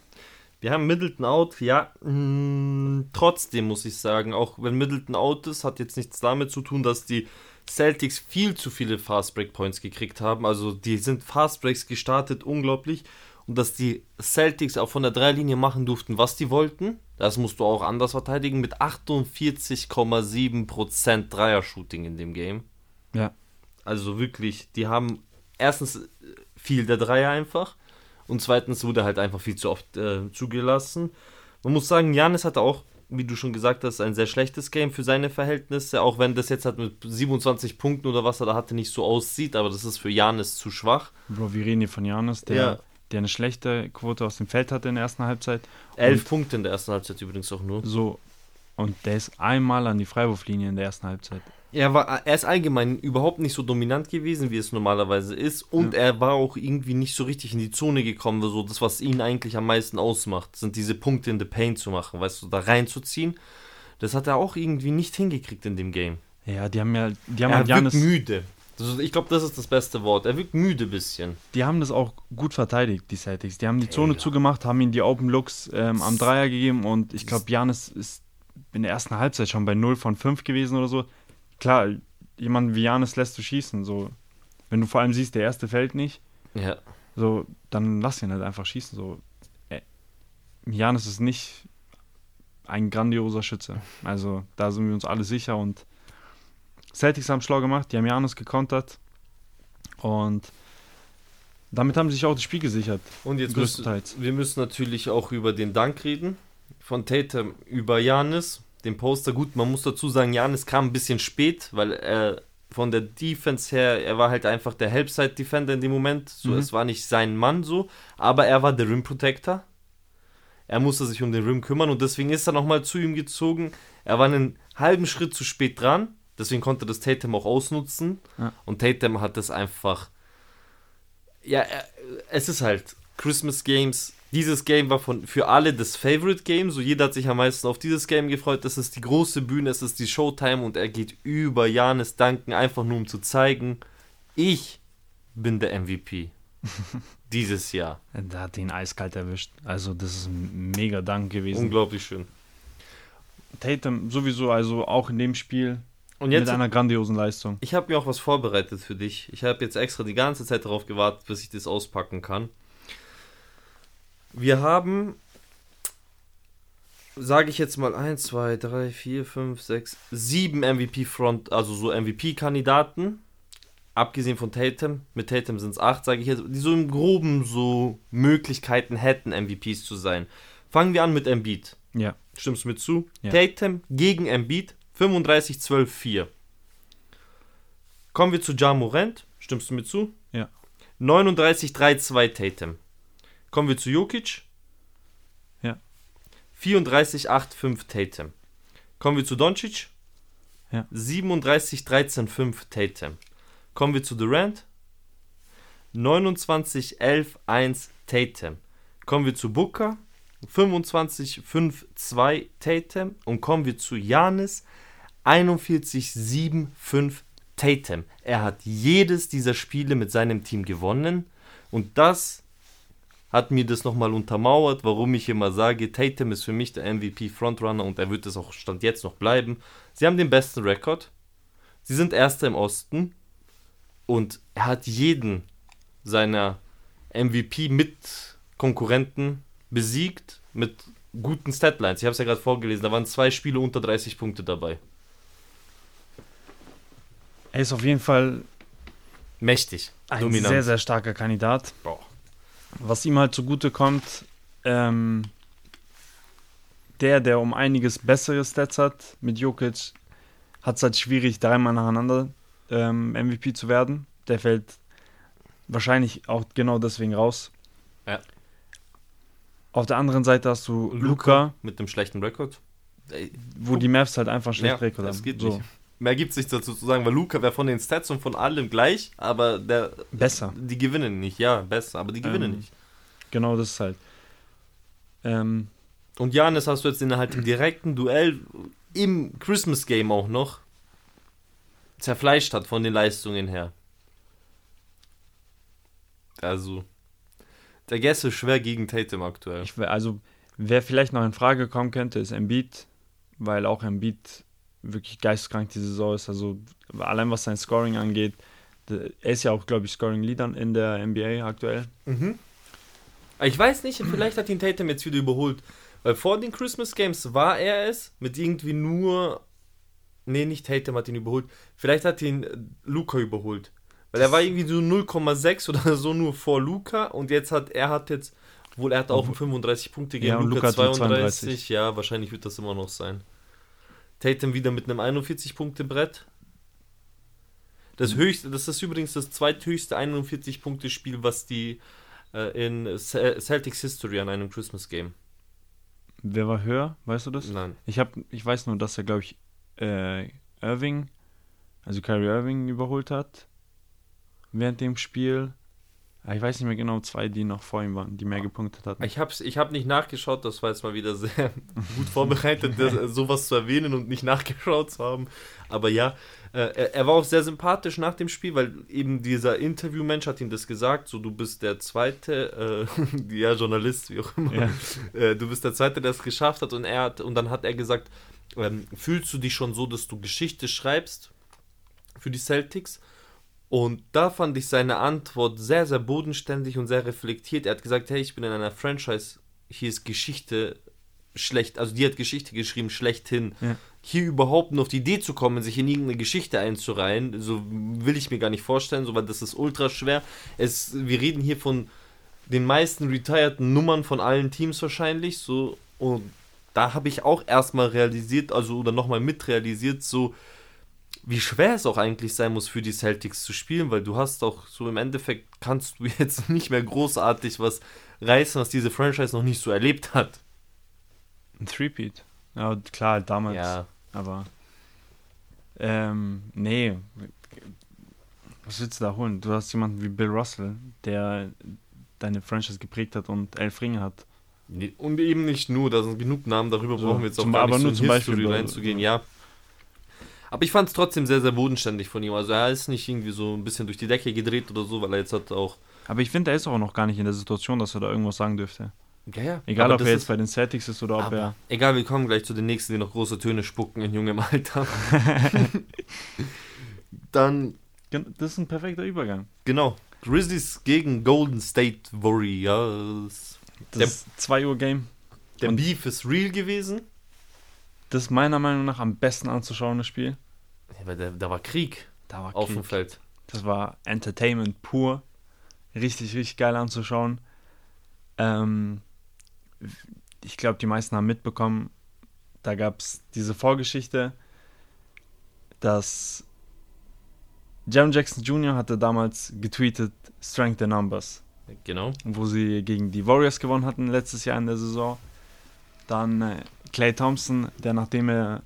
Speaker 1: Wir haben Middleton out, ja. Mh, mm, trotzdem muss ich sagen, auch wenn Middleton out ist, hat jetzt nichts damit zu tun, dass die Celtics viel zu viele Fast Break Points gekriegt haben. Also die sind Fast Breaks gestartet, unglaublich. Und dass die Celtics auch von der Dreilinie machen durften, was die wollten. Das musst du auch anders verteidigen mit 48,7% Dreier-Shooting in dem Game.
Speaker 2: Ja.
Speaker 1: Also wirklich, die haben erstens fiel der Dreier einfach und zweitens wurde halt einfach viel zu oft äh, zugelassen. Man muss sagen, Janis hatte auch, wie du schon gesagt hast, ein sehr schlechtes Game für seine Verhältnisse, auch wenn das jetzt halt mit 27 Punkten oder was er da hatte nicht so aussieht, aber das ist für Janis zu schwach.
Speaker 2: Bro, wir reden hier von Janis, der, ja. der eine schlechte Quote aus dem Feld hatte in der ersten Halbzeit.
Speaker 1: Elf Punkte in der ersten Halbzeit übrigens auch nur.
Speaker 2: So, und der ist einmal an die Freiwurflinie in der ersten Halbzeit.
Speaker 1: Er, war, er ist allgemein überhaupt nicht so dominant gewesen, wie es normalerweise ist. Und ja. er war auch irgendwie nicht so richtig in die Zone gekommen. So das, was ihn eigentlich am meisten ausmacht, sind diese Punkte in the Paint zu machen, weißt du, da reinzuziehen. Das hat er auch irgendwie nicht hingekriegt in dem Game.
Speaker 2: Ja, die haben ja. Die haben
Speaker 1: er halt wirkt müde. Ist, ich glaube, das ist das beste Wort. Er wirkt müde ein bisschen.
Speaker 2: Die haben das auch gut verteidigt, die Celtics. Die haben die Zone ja. zugemacht, haben ihm die Open Looks ähm, am Dreier gegeben und ich glaube, Janis ist in der ersten Halbzeit schon bei 0 von 5 gewesen oder so klar, jemanden wie Janis lässt du schießen. So, wenn du vor allem siehst, der erste fällt nicht,
Speaker 1: ja.
Speaker 2: so, dann lass ihn halt einfach schießen. So, äh, Janis ist nicht ein grandioser Schütze. Also da sind wir uns alle sicher und Celtics haben schlau gemacht, die haben Janis gekontert und damit haben sie sich auch das Spiel gesichert.
Speaker 1: Und jetzt müssen wir müssen natürlich auch über den Dank reden von Tatum über Janis den Poster. Gut, man muss dazu sagen, Janis kam ein bisschen spät, weil er von der Defense her, er war halt einfach der Helpside-Defender in dem Moment. So, mhm. es war nicht sein Mann so, aber er war der Rim Protector. Er musste sich um den Rim kümmern und deswegen ist er nochmal zu ihm gezogen. Er war einen halben Schritt zu spät dran, deswegen konnte das Tatum auch ausnutzen. Ja. Und Tatum hat das einfach. Ja, es ist halt Christmas Games dieses Game war von, für alle das Favorite Game. So jeder hat sich am meisten auf dieses Game gefreut. Das ist die große Bühne, es ist die Showtime und er geht über Janis Danken, einfach nur um zu zeigen, ich bin der MVP dieses Jahr.
Speaker 2: Der hat ihn eiskalt erwischt. Also, das ist ein mega Dank gewesen.
Speaker 1: Unglaublich schön.
Speaker 2: Tatum sowieso, also auch in dem Spiel
Speaker 1: Und
Speaker 2: mit
Speaker 1: jetzt,
Speaker 2: einer grandiosen Leistung.
Speaker 1: ich habe mir auch was vorbereitet für dich. Ich habe jetzt extra die ganze Zeit darauf gewartet, bis ich das auspacken kann. Wir haben, sage ich jetzt mal, 1, 2, 3, 4, 5, 6, 7 MVP-Front, also so MVP-Kandidaten. Abgesehen von Tatum. Mit Tatum sind es 8, sage ich jetzt, die so im Groben so Möglichkeiten hätten, MVPs zu sein. Fangen wir an mit Embiid.
Speaker 2: Ja.
Speaker 1: Stimmst du mir zu?
Speaker 2: Ja.
Speaker 1: Tatum gegen Embiid 35 12 4. Kommen wir zu Ja Morant. Stimmst du mir zu?
Speaker 2: Ja.
Speaker 1: 39 3 2 Tatum. Kommen wir zu Jokic.
Speaker 2: Ja.
Speaker 1: 34 8 5 Tatum. Kommen wir zu Doncic.
Speaker 2: Ja.
Speaker 1: 37 13 5 Tatum. Kommen wir zu Durant. 29 11 1 Tatum. Kommen wir zu Booker. 25 5 2 Tatum. Und kommen wir zu Janis. 41 7 5 Tatum. Er hat jedes dieser Spiele mit seinem Team gewonnen. Und das hat mir das nochmal untermauert, warum ich immer sage, Tatum ist für mich der MVP Frontrunner und er wird es auch Stand jetzt noch bleiben. Sie haben den besten Rekord. Sie sind Erster im Osten. Und er hat jeden seiner MVP-Mitkonkurrenten besiegt mit guten Statlines. Ich habe es ja gerade vorgelesen, da waren zwei Spiele unter 30 Punkte dabei.
Speaker 2: Er ist auf jeden Fall
Speaker 1: Mächtig.
Speaker 2: ein
Speaker 1: dominant.
Speaker 2: sehr, sehr starker Kandidat.
Speaker 1: Boah.
Speaker 2: Was ihm halt zugute kommt, ähm, der, der um einiges bessere Stats hat mit Jokic, hat es halt schwierig, dreimal nacheinander ähm, MVP zu werden. Der fällt wahrscheinlich auch genau deswegen raus.
Speaker 1: Ja.
Speaker 2: Auf der anderen Seite hast du
Speaker 1: Luka.
Speaker 2: Luca,
Speaker 1: Mit einem schlechten Rekord.
Speaker 2: wo die Mavs halt einfach schlecht
Speaker 1: Ja,
Speaker 2: Rekord
Speaker 1: das
Speaker 2: haben.
Speaker 1: geht
Speaker 2: so,
Speaker 1: nicht. Mehr gibt es nicht dazu zu sagen, weil Luca wäre von den Stats und von allem gleich, aber der,
Speaker 2: besser.
Speaker 1: die gewinnen nicht. Ja, besser, aber die gewinnen
Speaker 2: Ähm,
Speaker 1: nicht.
Speaker 2: Genau das ist halt. Ähm,
Speaker 1: Und Janis hast du jetzt in halt im direkten Duell im Christmas Game auch noch zerfleischt hat von den Leistungen her. Also, der Guess ist schwer gegen Tatum aktuell.
Speaker 2: Ich, also, wer vielleicht noch in Frage kommen könnte, ist Embiid, weil auch Embiid wirklich geisteskrank die Saison ist. Also, allein was sein Scoring angeht, er ist ja auch, glaube ich, Scoring Leader in der NBA aktuell.
Speaker 1: Ich weiß nicht, vielleicht hat ihn Tatum jetzt wieder überholt. Weil vor den Christmas Games war er es mit irgendwie nur. Nee, nicht Tatum hat ihn überholt. Vielleicht hat ihn äh, Luca überholt. Weil er war irgendwie so 0,6 oder so nur vor Luca und jetzt hat er hat jetzt. Wohl, er hat auch 35 Punkte gegen
Speaker 2: Ja,
Speaker 1: Luca,
Speaker 2: hat
Speaker 1: 32.
Speaker 2: 32.
Speaker 1: Ja, wahrscheinlich wird das immer noch sein. Tatum wieder mit einem 41-Punkte-Brett. Das höchste, das ist übrigens das zweithöchste 41-Punkte-Spiel, was die äh, in Ce- Celtics History an einem Christmas Game.
Speaker 2: Wer war höher? Weißt du das?
Speaker 1: Nein.
Speaker 2: Ich, hab, ich weiß nur, dass er, glaube ich, äh, Irving, also Kyrie Irving, überholt hat während dem Spiel. Ah, Ich weiß nicht mehr genau, zwei, die noch vor ihm waren, die mehr gepunktet hatten.
Speaker 1: Ich habe ich hab nicht nachgeschaut, das war jetzt mal wieder sehr gut vorbereitet, das, sowas zu erwähnen und nicht nachgeschaut zu haben. Aber ja, äh, er, er war auch sehr sympathisch nach dem Spiel, weil eben dieser Interviewmensch hat ihm das gesagt, so du bist der zweite, äh, ja, Journalist, wie auch immer,
Speaker 2: Ja.
Speaker 1: äh, du bist der zweite, der es geschafft hat und er hat, und dann hat er gesagt, ähm, fühlst du dich schon so, dass du Geschichte schreibst für die Celtics? Und da fand ich seine Antwort sehr, sehr bodenständig und sehr reflektiert. Er hat gesagt, hey, ich bin in einer Franchise, hier ist Geschichte schlecht, also die hat Geschichte geschrieben, schlechthin.
Speaker 2: Ja.
Speaker 1: Hier überhaupt nur auf die Idee zu kommen, sich in irgendeine Geschichte einzureihen, so will ich mir gar nicht vorstellen, so, weil das ist ultra schwer. Es, wir reden hier von den meisten retireden Nummern von allen Teams wahrscheinlich, so, und da habe ich auch erstmal realisiert, also oder nochmal mitrealisiert, so, wie schwer es auch eigentlich sein muss für die Celtics zu spielen, weil du hast auch so im Endeffekt kannst du jetzt nicht mehr großartig was reißen, was diese Franchise noch nicht so erlebt hat.
Speaker 2: Ein Threepeat. Ja, klar, halt damals.
Speaker 1: Ja,
Speaker 2: Aber. Ähm, nee. Was willst du da holen? Du hast jemanden wie Bill Russell, der deine Franchise geprägt hat und elf Ringe hat.
Speaker 1: und eben nicht nur, da sind genug Namen, darüber
Speaker 2: So,
Speaker 1: brauchen wir jetzt auch
Speaker 2: zum-
Speaker 1: gar
Speaker 2: aber
Speaker 1: nicht
Speaker 2: nur
Speaker 1: so
Speaker 2: zum
Speaker 1: in
Speaker 2: Beispiel
Speaker 1: History
Speaker 2: bei-
Speaker 1: reinzugehen, ja. Aber ich fand es trotzdem sehr, sehr bodenständig von ihm. Also er ist nicht irgendwie so ein bisschen durch die Decke gedreht oder so, weil er jetzt hat auch
Speaker 2: Aber ich finde, er ist auch noch gar nicht in der Situation, dass er da irgendwas sagen dürfte.
Speaker 1: Ja, ja.
Speaker 2: Egal,
Speaker 1: Aber
Speaker 2: ob er jetzt bei den Celtics ist oder ob er.
Speaker 1: Egal, wir kommen gleich zu den nächsten, die noch große Töne spucken in jungem Alter. Dann,
Speaker 2: Das ist ein perfekter Übergang.
Speaker 1: genau, Grizzlies gegen Golden State Warriors.
Speaker 2: Das
Speaker 1: Der-
Speaker 2: ist 2 Uhr Game.
Speaker 1: Der
Speaker 2: Und-
Speaker 1: Beef ist real gewesen.
Speaker 2: Das ist meiner Meinung nach am besten anzuschauende Spiel.
Speaker 1: Ja, weil da, da war Krieg
Speaker 2: Da war
Speaker 1: auf dem
Speaker 2: Krieg.
Speaker 1: Feld.
Speaker 2: Das war Entertainment pur. Richtig, richtig geil anzuschauen. Ähm, ich glaube, die meisten haben mitbekommen, da gab es diese Vorgeschichte, dass Jaron Jackson Jr. hatte damals getweetet Strength in Numbers,
Speaker 1: Genau.
Speaker 2: wo sie gegen die Warriors gewonnen hatten letztes Jahr in der Saison. Dann äh, Clay Thompson, der nachdem er,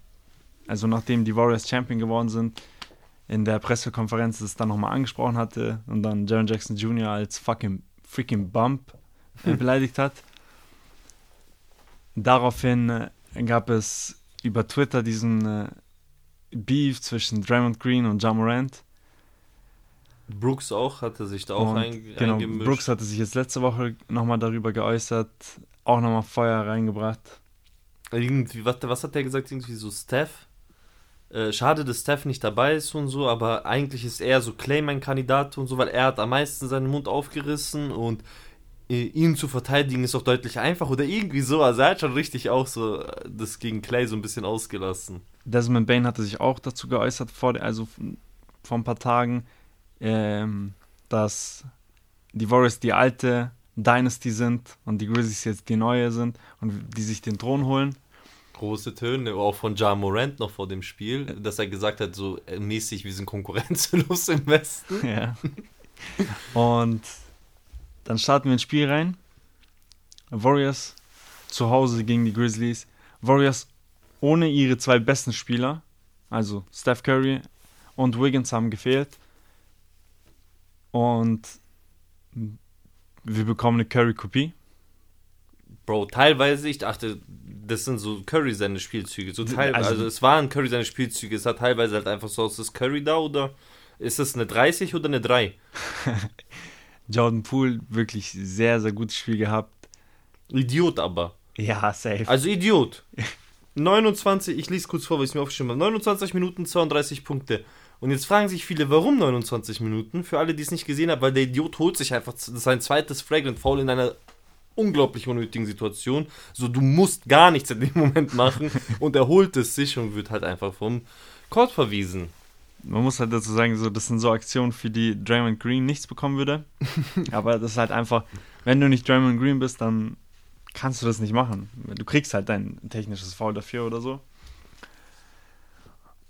Speaker 2: also nachdem die Warriors Champion geworden sind, in der Pressekonferenz es dann nochmal angesprochen hatte und dann Jaron Jackson Jr. als fucking freaking Bump äh, beleidigt hat. Daraufhin äh, gab es über Twitter diesen äh, Beef zwischen Draymond Green und Ja Morant.
Speaker 1: Brooks auch, hatte sich da auch
Speaker 2: Und
Speaker 1: ein,
Speaker 2: genau,
Speaker 1: eingemischt.
Speaker 2: Brooks hatte sich jetzt letzte Woche nochmal darüber geäußert, auch nochmal Feuer reingebracht.
Speaker 1: Irgendwie, was, was hat der gesagt? Irgendwie so Steph. Äh, schade, dass Steph nicht dabei ist und so, aber eigentlich ist er so Clay mein Kandidat und so, weil er hat am meisten seinen Mund aufgerissen und äh, ihn zu verteidigen ist auch deutlich einfach oder irgendwie so. Also er hat schon richtig auch so äh, das gegen Clay so ein bisschen ausgelassen.
Speaker 2: Desmond Bain hatte sich auch dazu geäußert, vor, also vor ein paar Tagen, ähm, dass die Warriors die alte Dynasty sind und die Grizzlies jetzt die neue sind und die sich den Thron holen.
Speaker 1: Große Töne, auch von Ja Morant noch vor dem Spiel, dass er gesagt hat, so äh, mäßig, wir sind konkurrenzlos im Westen.
Speaker 2: Ja. Und dann starten wir ins Spiel rein. Warriors zu Hause gegen die Grizzlies. Warriors ohne ihre zwei besten Spieler, also Steph Curry und Wiggins haben gefehlt. Und wir bekommen eine Curry-Kopie.
Speaker 1: Bro, teilweise, ich dachte, das sind so Curry seine Spielzüge. So teil,
Speaker 2: Also-
Speaker 1: also, es waren Curry seine Spielzüge. Es hat teilweise halt einfach so, ist das Curry da oder ist das eine 30 oder eine 3?
Speaker 2: Jordan Poole wirklich sehr, sehr gutes Spiel gehabt.
Speaker 1: Idiot aber.
Speaker 2: Ja, safe.
Speaker 1: Also Idiot. 29, ich lese kurz vor, was ich mir aufgeschrieben habe. 29 Minuten, 32 Punkte. Und jetzt fragen sich viele, warum 29 Minuten? Für alle, die es nicht gesehen haben, weil der Idiot holt sich einfach sein zweites Flagrant Foul in einer unglaublich unnötigen Situation. So, du musst gar nichts in dem Moment machen. und er holt es sich und wird halt einfach vom Court verwiesen.
Speaker 2: Man muss halt dazu sagen, so, das sind so Aktionen, für die Draymond Green nichts bekommen würde. Aber das ist halt einfach, wenn du nicht Draymond Green bist, dann kannst du das nicht machen. Du kriegst halt dein technisches Foul dafür oder so.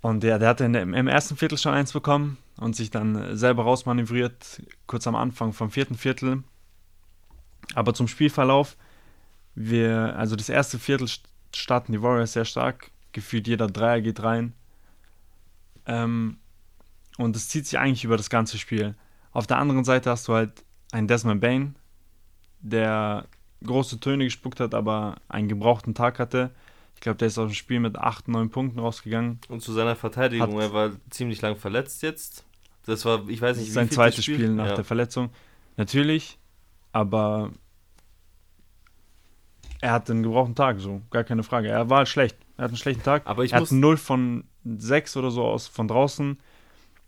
Speaker 2: Und der, der hatte im ersten Viertel schon eins bekommen und sich dann selber rausmanövriert, kurz am Anfang vom vierten Viertel. Aber zum Spielverlauf, wir, also das erste Viertel st- starten die Warriors sehr stark. Gefühlt jeder Dreier geht rein. Ähm, und es zieht sich eigentlich über das ganze Spiel. Auf der anderen Seite hast du halt einen Desmond Bain, der große Töne gespuckt hat, aber einen gebrauchten Tag hatte. Ich glaube, der ist aus dem Spiel mit 8, 9 Punkten rausgegangen.
Speaker 1: Und zu seiner Verteidigung,
Speaker 2: Hat-
Speaker 1: er war ziemlich lang verletzt jetzt. Das war, ich weiß nicht,
Speaker 2: ist sein zweites Spiel, nach
Speaker 1: ja.
Speaker 2: der Verletzung. Natürlich, aber er hatte einen gebrauchten Tag, so, gar keine Frage. Er war schlecht. Er hat einen schlechten Tag.
Speaker 1: Aber ich
Speaker 2: er
Speaker 1: muss,
Speaker 2: hat 0 von 6 oder so aus von draußen.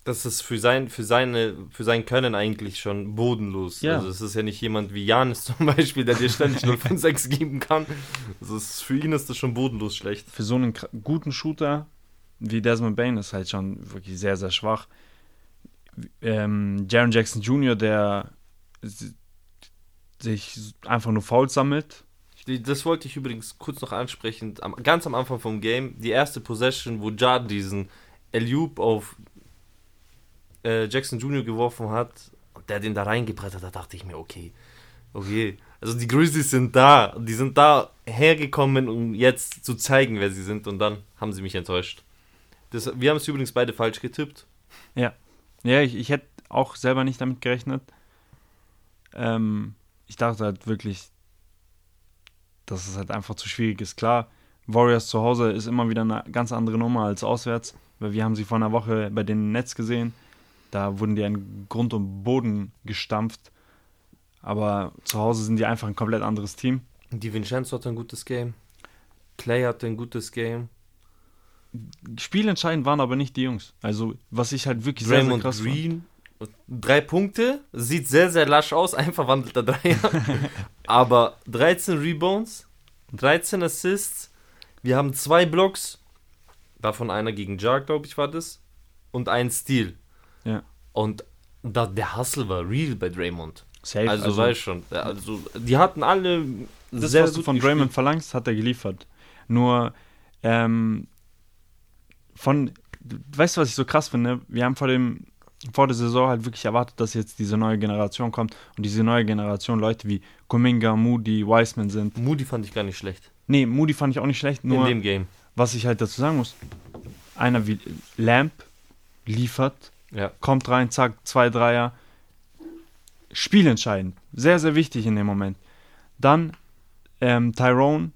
Speaker 1: Das ist für sein, für seine, für sein Können eigentlich schon bodenlos.
Speaker 2: Ja.
Speaker 1: Also es ist ja nicht jemand wie Janis zum Beispiel, der dir ständig 0 von 6 geben kann. Also ist, für ihn ist das schon bodenlos schlecht.
Speaker 2: für so einen guten Shooter wie Desmond Bain ist halt schon wirklich sehr, sehr schwach. Ähm, Jaron Jackson Jr., der sich einfach nur Fouls sammelt.
Speaker 1: Das wollte ich übrigens kurz noch ansprechen. Am, ganz am Anfang vom Game, die erste Possession, wo Jard diesen Eliup auf äh, Jackson Jr. geworfen hat und der den da reingebracht hat, da dachte ich mir, okay, okay. Also die Grizzlies sind da. Die sind da hergekommen, um jetzt zu zeigen, wer sie sind und dann haben sie mich enttäuscht. Das, wir haben es übrigens beide falsch getippt.
Speaker 2: Ja, ich, ich hätte auch selber nicht damit gerechnet. Ähm, ich dachte halt wirklich, dass es halt einfach zu schwierig ist. Klar, Warriors zu Hause ist immer wieder eine ganz andere Nummer als auswärts, weil wir haben sie vor einer Woche bei den Nets gesehen. Da wurden die an Grund und Boden gestampft. aber zu Hause sind die einfach ein komplett anderes Team.
Speaker 1: Die Vincenzo hat ein gutes Game. Clay hatte ein gutes Game.
Speaker 2: Spielentscheidend waren aber nicht die Jungs. Also, was ich halt wirklich sehr, sehr
Speaker 1: Draymond
Speaker 2: krass fand.
Speaker 1: Green. Drei Punkte. Sieht sehr, sehr lasch aus. Ein verwandelter Dreier. aber 13 Rebounds. 13 Assists. Wir haben zwei Blocks. Davon einer gegen Jar, glaube ich, war das. Und ein Steal.
Speaker 2: Ja.
Speaker 1: Und da, der Hustle war real bei Draymond.
Speaker 2: Safe.
Speaker 1: Also,
Speaker 2: Also,
Speaker 1: weißt schon. Also, die hatten alle
Speaker 2: das,
Speaker 1: sehr
Speaker 2: was du von
Speaker 1: gespielt.
Speaker 2: Draymond verlangst, hat er geliefert. Nur, ähm, von, weißt du, was ich so krass finde? Wir haben vor dem, vor der Saison halt wirklich erwartet, dass jetzt diese neue Generation kommt und diese neue Generation Leute wie Kuminga, Moody, Wiseman sind.
Speaker 1: Moody fand ich gar nicht schlecht.
Speaker 2: Nee, Moody fand ich auch nicht schlecht, nur
Speaker 1: in dem Game.
Speaker 2: was ich halt dazu sagen muss, einer wie Lamp liefert,
Speaker 1: Ja.
Speaker 2: kommt rein, zack, zwei Dreier. Spielentscheidend. Sehr, sehr wichtig in dem Moment. Dann ähm, Tyrone,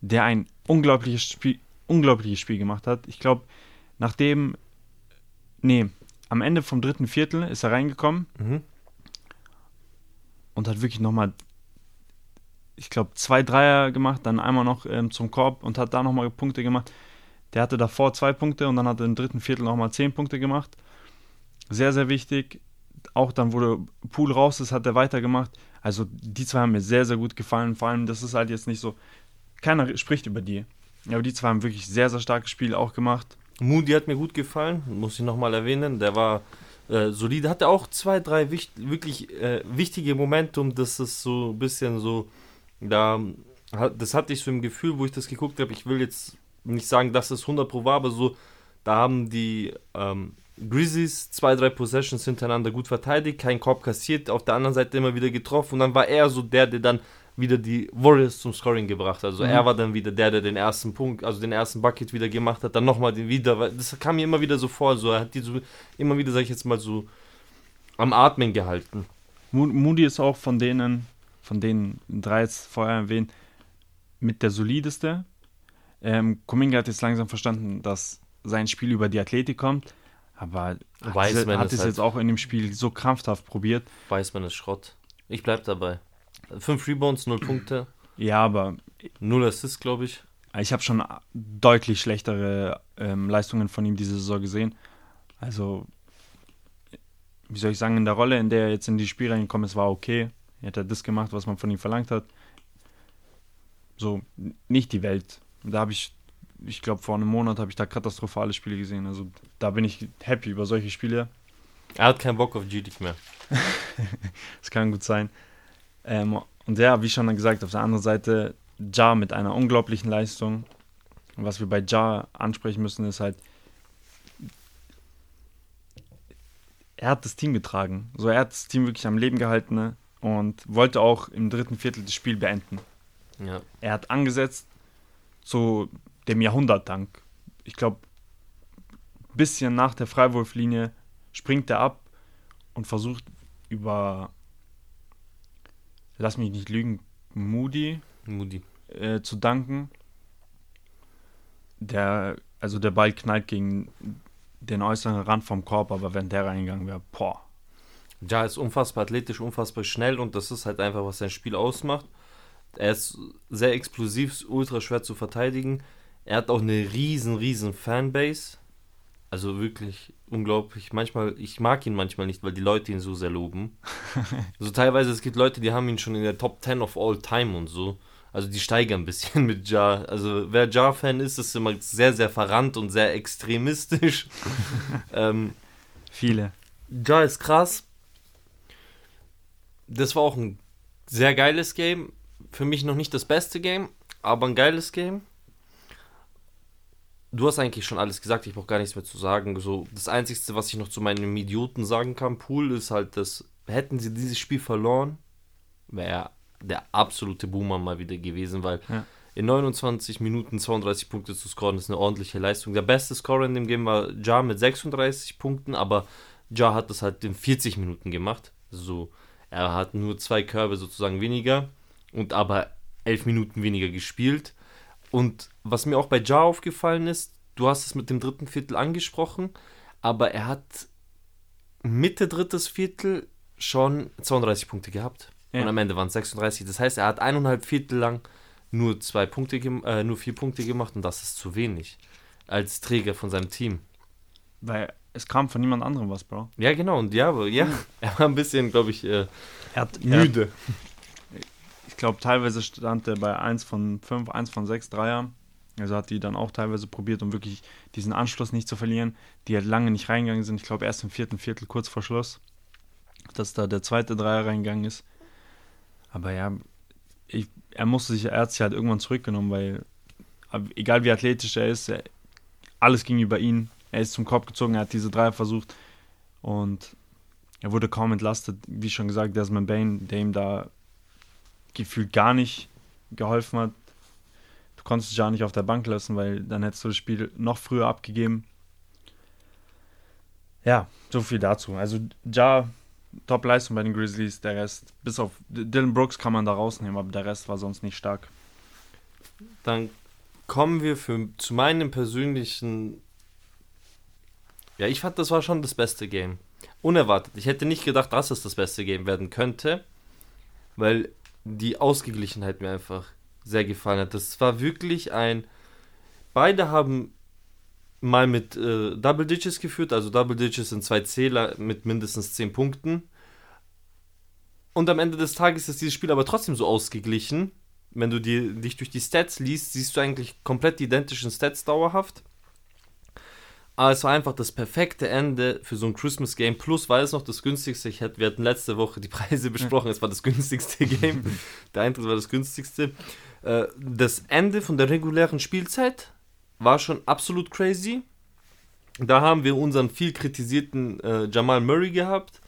Speaker 2: der ein unglaubliches Spiel, unglaubliches Spiel gemacht hat. Ich glaube, nachdem, nee, am Ende vom dritten Viertel ist er reingekommen
Speaker 1: Mhm.
Speaker 2: und hat wirklich nochmal, ich glaube, zwei Dreier gemacht, dann einmal noch ähm, zum Korb und hat da nochmal Punkte gemacht. Der hatte davor zwei Punkte und dann hat er im dritten Viertel nochmal zehn Punkte gemacht. Sehr, sehr wichtig. Auch dann, der Pool raus ist, hat er weitergemacht. Also die zwei haben mir sehr, sehr gut gefallen. Vor allem, das ist halt jetzt nicht so, keiner spricht über die. Aber die zwei haben wirklich sehr, sehr starkes Spiel auch gemacht.
Speaker 1: Moody hat mir gut gefallen, muss ich nochmal erwähnen. Der war äh, solide, hatte auch zwei, drei wicht wirklich äh, wichtige Momente, um das ist so ein bisschen so, da, das hatte ich so im Gefühl, wo ich das geguckt habe. Ich will jetzt nicht sagen, dass es 100 Pro war, aber so, da haben die ähm, Grizzlies zwei, drei Possessions hintereinander gut verteidigt, keinen Korb kassiert, auf der anderen Seite immer wieder getroffen und dann war er so der, der dann wieder die Warriors zum Scoring gebracht hat. Also
Speaker 2: Mhm.
Speaker 1: er war dann wieder der, der den ersten Punkt, also den ersten Bucket wieder gemacht hat, dann nochmal den wieder, das kam mir immer wieder so vor, so er hat die so immer wieder, sag ich jetzt mal so, am Atmen gehalten.
Speaker 2: Mo- Moody ist auch von denen, von den drei jetzt vorher erwähnt, mit der solideste. Ähm, Kuminga hat jetzt langsam verstanden, dass sein Spiel über die Athletik kommt, aber hat,
Speaker 1: Wiseman
Speaker 2: es, hat es
Speaker 1: halt-
Speaker 2: jetzt auch in dem Spiel so krampfhaft probiert.
Speaker 1: Weiß man ist Schrott. Ich bleib dabei. Fünf Rebounds, null Punkte,
Speaker 2: Ja, aber
Speaker 1: null Assists, glaube ich.
Speaker 2: ich habe schon deutlich schlechtere ähm, Leistungen von ihm diese Saison gesehen. Also, wie soll ich sagen, in der Rolle, in der er jetzt in die Spiele reingekommen ist, war okay. Er hat ja das gemacht, was man von ihm verlangt hat. So, nicht die Welt. Da habe ich, ich glaube, vor einem Monat habe ich da katastrophale Spiele gesehen. Also, da bin ich happy über solche Spiele.
Speaker 1: Er hat keinen Bock auf G-League mehr.
Speaker 2: Das kann gut sein. Ähm, und ja, wie schon gesagt, auf der anderen Seite Ja mit einer unglaublichen Leistung. Und was wir bei Ja ansprechen müssen, ist halt, er hat das Team getragen. So, er hat das Team wirklich am Leben gehalten ne? und wollte auch im dritten Viertel das Spiel beenden.
Speaker 1: Ja.
Speaker 2: Er hat angesetzt zu dem Jahrhundertdank. Ich glaube, bisschen nach der Freiwurflinie springt er ab und versucht über, lass mich nicht lügen, Moody
Speaker 1: Moody.
Speaker 2: äh, zu danken. Der, also der Ball knallt gegen den äußeren Rand vom Korb, aber wenn der reingegangen wäre, boah.
Speaker 1: Ja, ist unfassbar athletisch, unfassbar schnell und das ist halt einfach, was sein Spiel ausmacht. Er ist sehr explosiv, ultra schwer zu verteidigen. Er hat auch eine riesen, riesen Fanbase. Also wirklich unglaublich. Manchmal, ich mag ihn manchmal nicht, weil die Leute ihn so sehr loben. so teilweise, es gibt Leute, die haben ihn schon in der Top 10 of all time und so. Also die steigern ein bisschen mit Ja. Also wer Ja-Fan ist, ist immer sehr, sehr verrannt und sehr extremistisch. ähm,
Speaker 2: Viele.
Speaker 1: ja, ist krass. Das war auch ein sehr geiles Game. Für mich noch nicht das beste Game, aber ein geiles Game. Du hast eigentlich schon alles gesagt, ich brauche gar nichts mehr zu sagen. So, das Einzige, was ich noch zu meinem Idioten sagen kann, Pool, ist halt, dass hätten sie dieses Spiel verloren, wäre der absolute Boomer mal wieder gewesen, weil
Speaker 2: Ja.
Speaker 1: in 29 Minuten 32 Punkte zu scoren ist eine ordentliche Leistung. Der beste Scorer in dem Game war Ja mit 36 Punkten, aber Ja hat das halt in 40 Minuten gemacht. So, er hat nur zwei Körbe sozusagen weniger und aber 11 Minuten weniger gespielt. Und was mir auch bei Ja aufgefallen ist, du hast es mit dem dritten Viertel angesprochen, aber er hat Mitte drittes Viertel schon 32 Punkte gehabt. Ja. Und am Ende waren es 36. Das heißt, er hat eineinhalb Viertel lang nur zwei Punkte, äh, nur vier Punkte gemacht und das ist zu wenig als Träger von seinem Team.
Speaker 2: Weil es kam von niemand anderem was, Bro.
Speaker 1: Ja, genau. Und ja, ja er war ein bisschen, glaube ich, äh, müde.
Speaker 2: Er, ich glaube, teilweise stand er bei 1 von 5, 1 von 6 Dreier. Also hat die dann auch teilweise probiert, um wirklich diesen Anschluss nicht zu verlieren, die halt lange nicht reingegangen sind. Ich glaube, erst im vierten Viertel kurz vor Schluss, dass da der zweite Dreier reingegangen ist. Aber ja, ich, er musste sich, er hat sich halt irgendwann zurückgenommen, weil egal wie athletisch er ist, er, alles ging über ihn. Er ist zum Kopf gezogen, er hat diese Dreier versucht und er wurde kaum entlastet. Wie schon gesagt, Desmond Bain, der ihm da gefühlt gar nicht geholfen hat. Du konntest ja nicht auf der Bank lassen, weil dann hättest du das Spiel noch früher abgegeben. Ja, so viel dazu. Also Ja, Top-Leistung bei den Grizzlies, der Rest, bis auf Dylan Brooks kann man da rausnehmen, aber der Rest war sonst nicht stark.
Speaker 1: Dann kommen wir für, zu meinem persönlichen. Ja, ich fand, das war schon das beste Game. Unerwartet. Ich hätte nicht gedacht, dass es das beste Game werden könnte, weil die Ausgeglichenheit mir einfach sehr gefallen hat. Das war wirklich ein. Beide haben mal mit äh, Double Digits geführt, also Double Digits sind zwei Zähler mit mindestens 10 Punkten. Und am Ende des Tages ist dieses Spiel aber trotzdem so ausgeglichen. Wenn du die, dich durch die Stats liest, siehst du eigentlich komplett identischen Stats dauerhaft. Aber es war einfach das perfekte Ende für so ein Christmas Game. Plus war es noch das günstigste. Ich hätte, wir hatten letzte Woche die Preise besprochen. Es war das günstigste Game. Der Eintritt war das günstigste. Äh, das Ende von der regulären Spielzeit war schon absolut crazy. Da haben wir unseren viel kritisierten äh, Jamal Murray gehabt,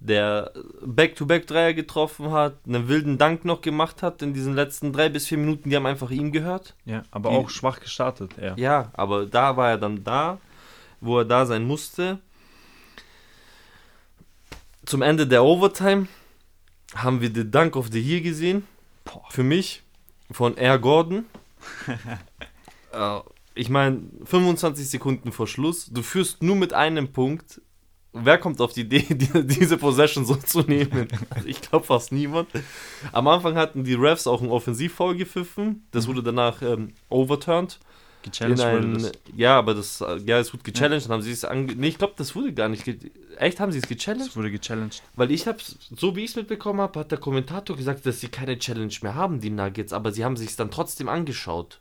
Speaker 1: der Back-to-Back-Dreier getroffen hat, einen wilden Dank noch gemacht hat in diesen letzten drei bis vier Minuten, die haben einfach ihm gehört.
Speaker 2: Ja, aber die, auch schwach gestartet,
Speaker 1: ja. Ja, aber da war er dann da, wo er da sein musste. Zum Ende der Overtime haben wir den Dank of the Year gesehen. Für mich von Air Gordon. äh, ich meine, 25 Sekunden vor Schluss, du führst nur mit einem Punkt. Wer kommt auf die Idee, die, diese Possession so zu nehmen? Also ich glaube fast niemand. Am Anfang hatten die Refs auch einen Offensivfoul gepfiffen. Das mhm. wurde danach ähm, overturned. Gechallenged ein. Ja, aber das, ja, es wurde gechallenged. Ja. Haben sie es ange Nee, ich glaube, das wurde gar nicht. Echt, haben sie es gechallenged? Es
Speaker 2: wurde gechallenged.
Speaker 1: Weil ich habe so wie ich es mitbekommen habe, hat der Kommentator gesagt, dass sie keine Challenge mehr haben, die Nuggets. Aber sie haben sich es dann trotzdem angeschaut,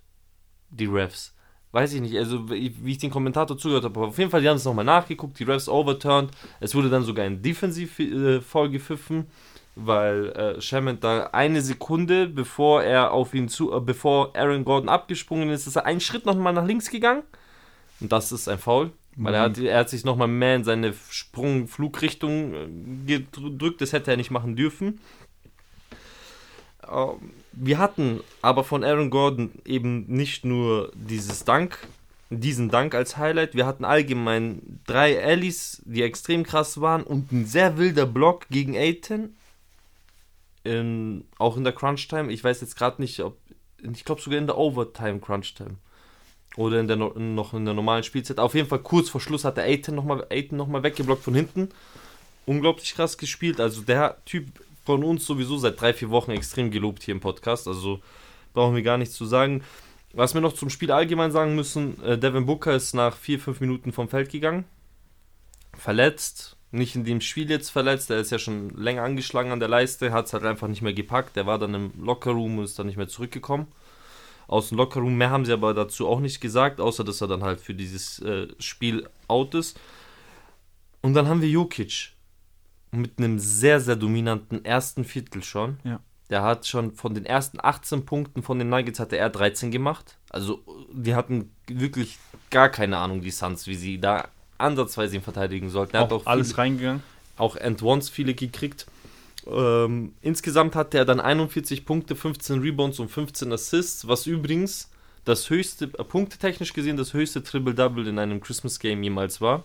Speaker 1: die Refs weiß ich nicht, also wie ich den Kommentator zugehört habe, aber auf jeden Fall, die haben es nochmal nachgeguckt, die Refs overturned, es wurde dann sogar ein Defensiv-Foul gepfiffen, weil äh, Shaman da eine Sekunde, bevor er auf ihn zu, äh, bevor Aaron Gordon abgesprungen ist, ist er einen Schritt nochmal nach links gegangen und das ist ein Foul. Weil er hat, er hat sich nochmal mehr in seine Sprung-Flugrichtung äh, gedrückt, das hätte er nicht machen dürfen. Ähm, wir hatten aber von Aaron Gordon eben nicht nur dieses Dank, diesen Dank als Highlight, wir hatten allgemein drei Allies, die extrem krass waren und ein sehr wilder Block gegen Aiton. In, auch in der Crunch Time. Ich weiß jetzt gerade nicht, ob. Ich glaube sogar in der Overtime Crunch Time. Oder in der, noch in der normalen Spielzeit. Auf jeden Fall kurz vor Schluss hat der Aiton nochmal noch weggeblockt von hinten. Unglaublich krass gespielt. Also der Typ von uns sowieso seit drei, vier Wochen extrem gelobt hier im Podcast. Also brauchen wir gar nichts zu sagen. Was wir noch zum Spiel allgemein sagen müssen, äh, Devin Booker ist nach vier, fünf Minuten vom Feld gegangen. Verletzt. Nicht in dem Spiel jetzt verletzt. Er ist ja schon länger angeschlagen an der Leiste. Hat es halt einfach nicht mehr gepackt. Der war dann im Lockerroom und ist dann nicht mehr zurückgekommen. Aus dem Lockerroom. Mehr haben sie aber dazu auch nicht gesagt. Außer, dass er dann halt für dieses äh, Spiel out ist. Und dann haben wir Jokic mit einem sehr, sehr dominanten ersten Viertel schon. Ja. Der hat schon von den ersten 18 Punkten von den Nuggets hatte er 13 gemacht. Also die hatten wirklich gar keine Ahnung, die Suns, wie sie da ansatzweise ihn verteidigen sollten. Er
Speaker 2: auch, hat auch alles viele, reingegangen.
Speaker 1: Auch End-Ones viele gekriegt. Ähm, insgesamt hatte er dann 41 Punkte, 15 Rebounds und 15 Assists, was übrigens das höchste, äh, punktetechnisch gesehen, das höchste Triple-Double in einem Christmas-Game jemals war.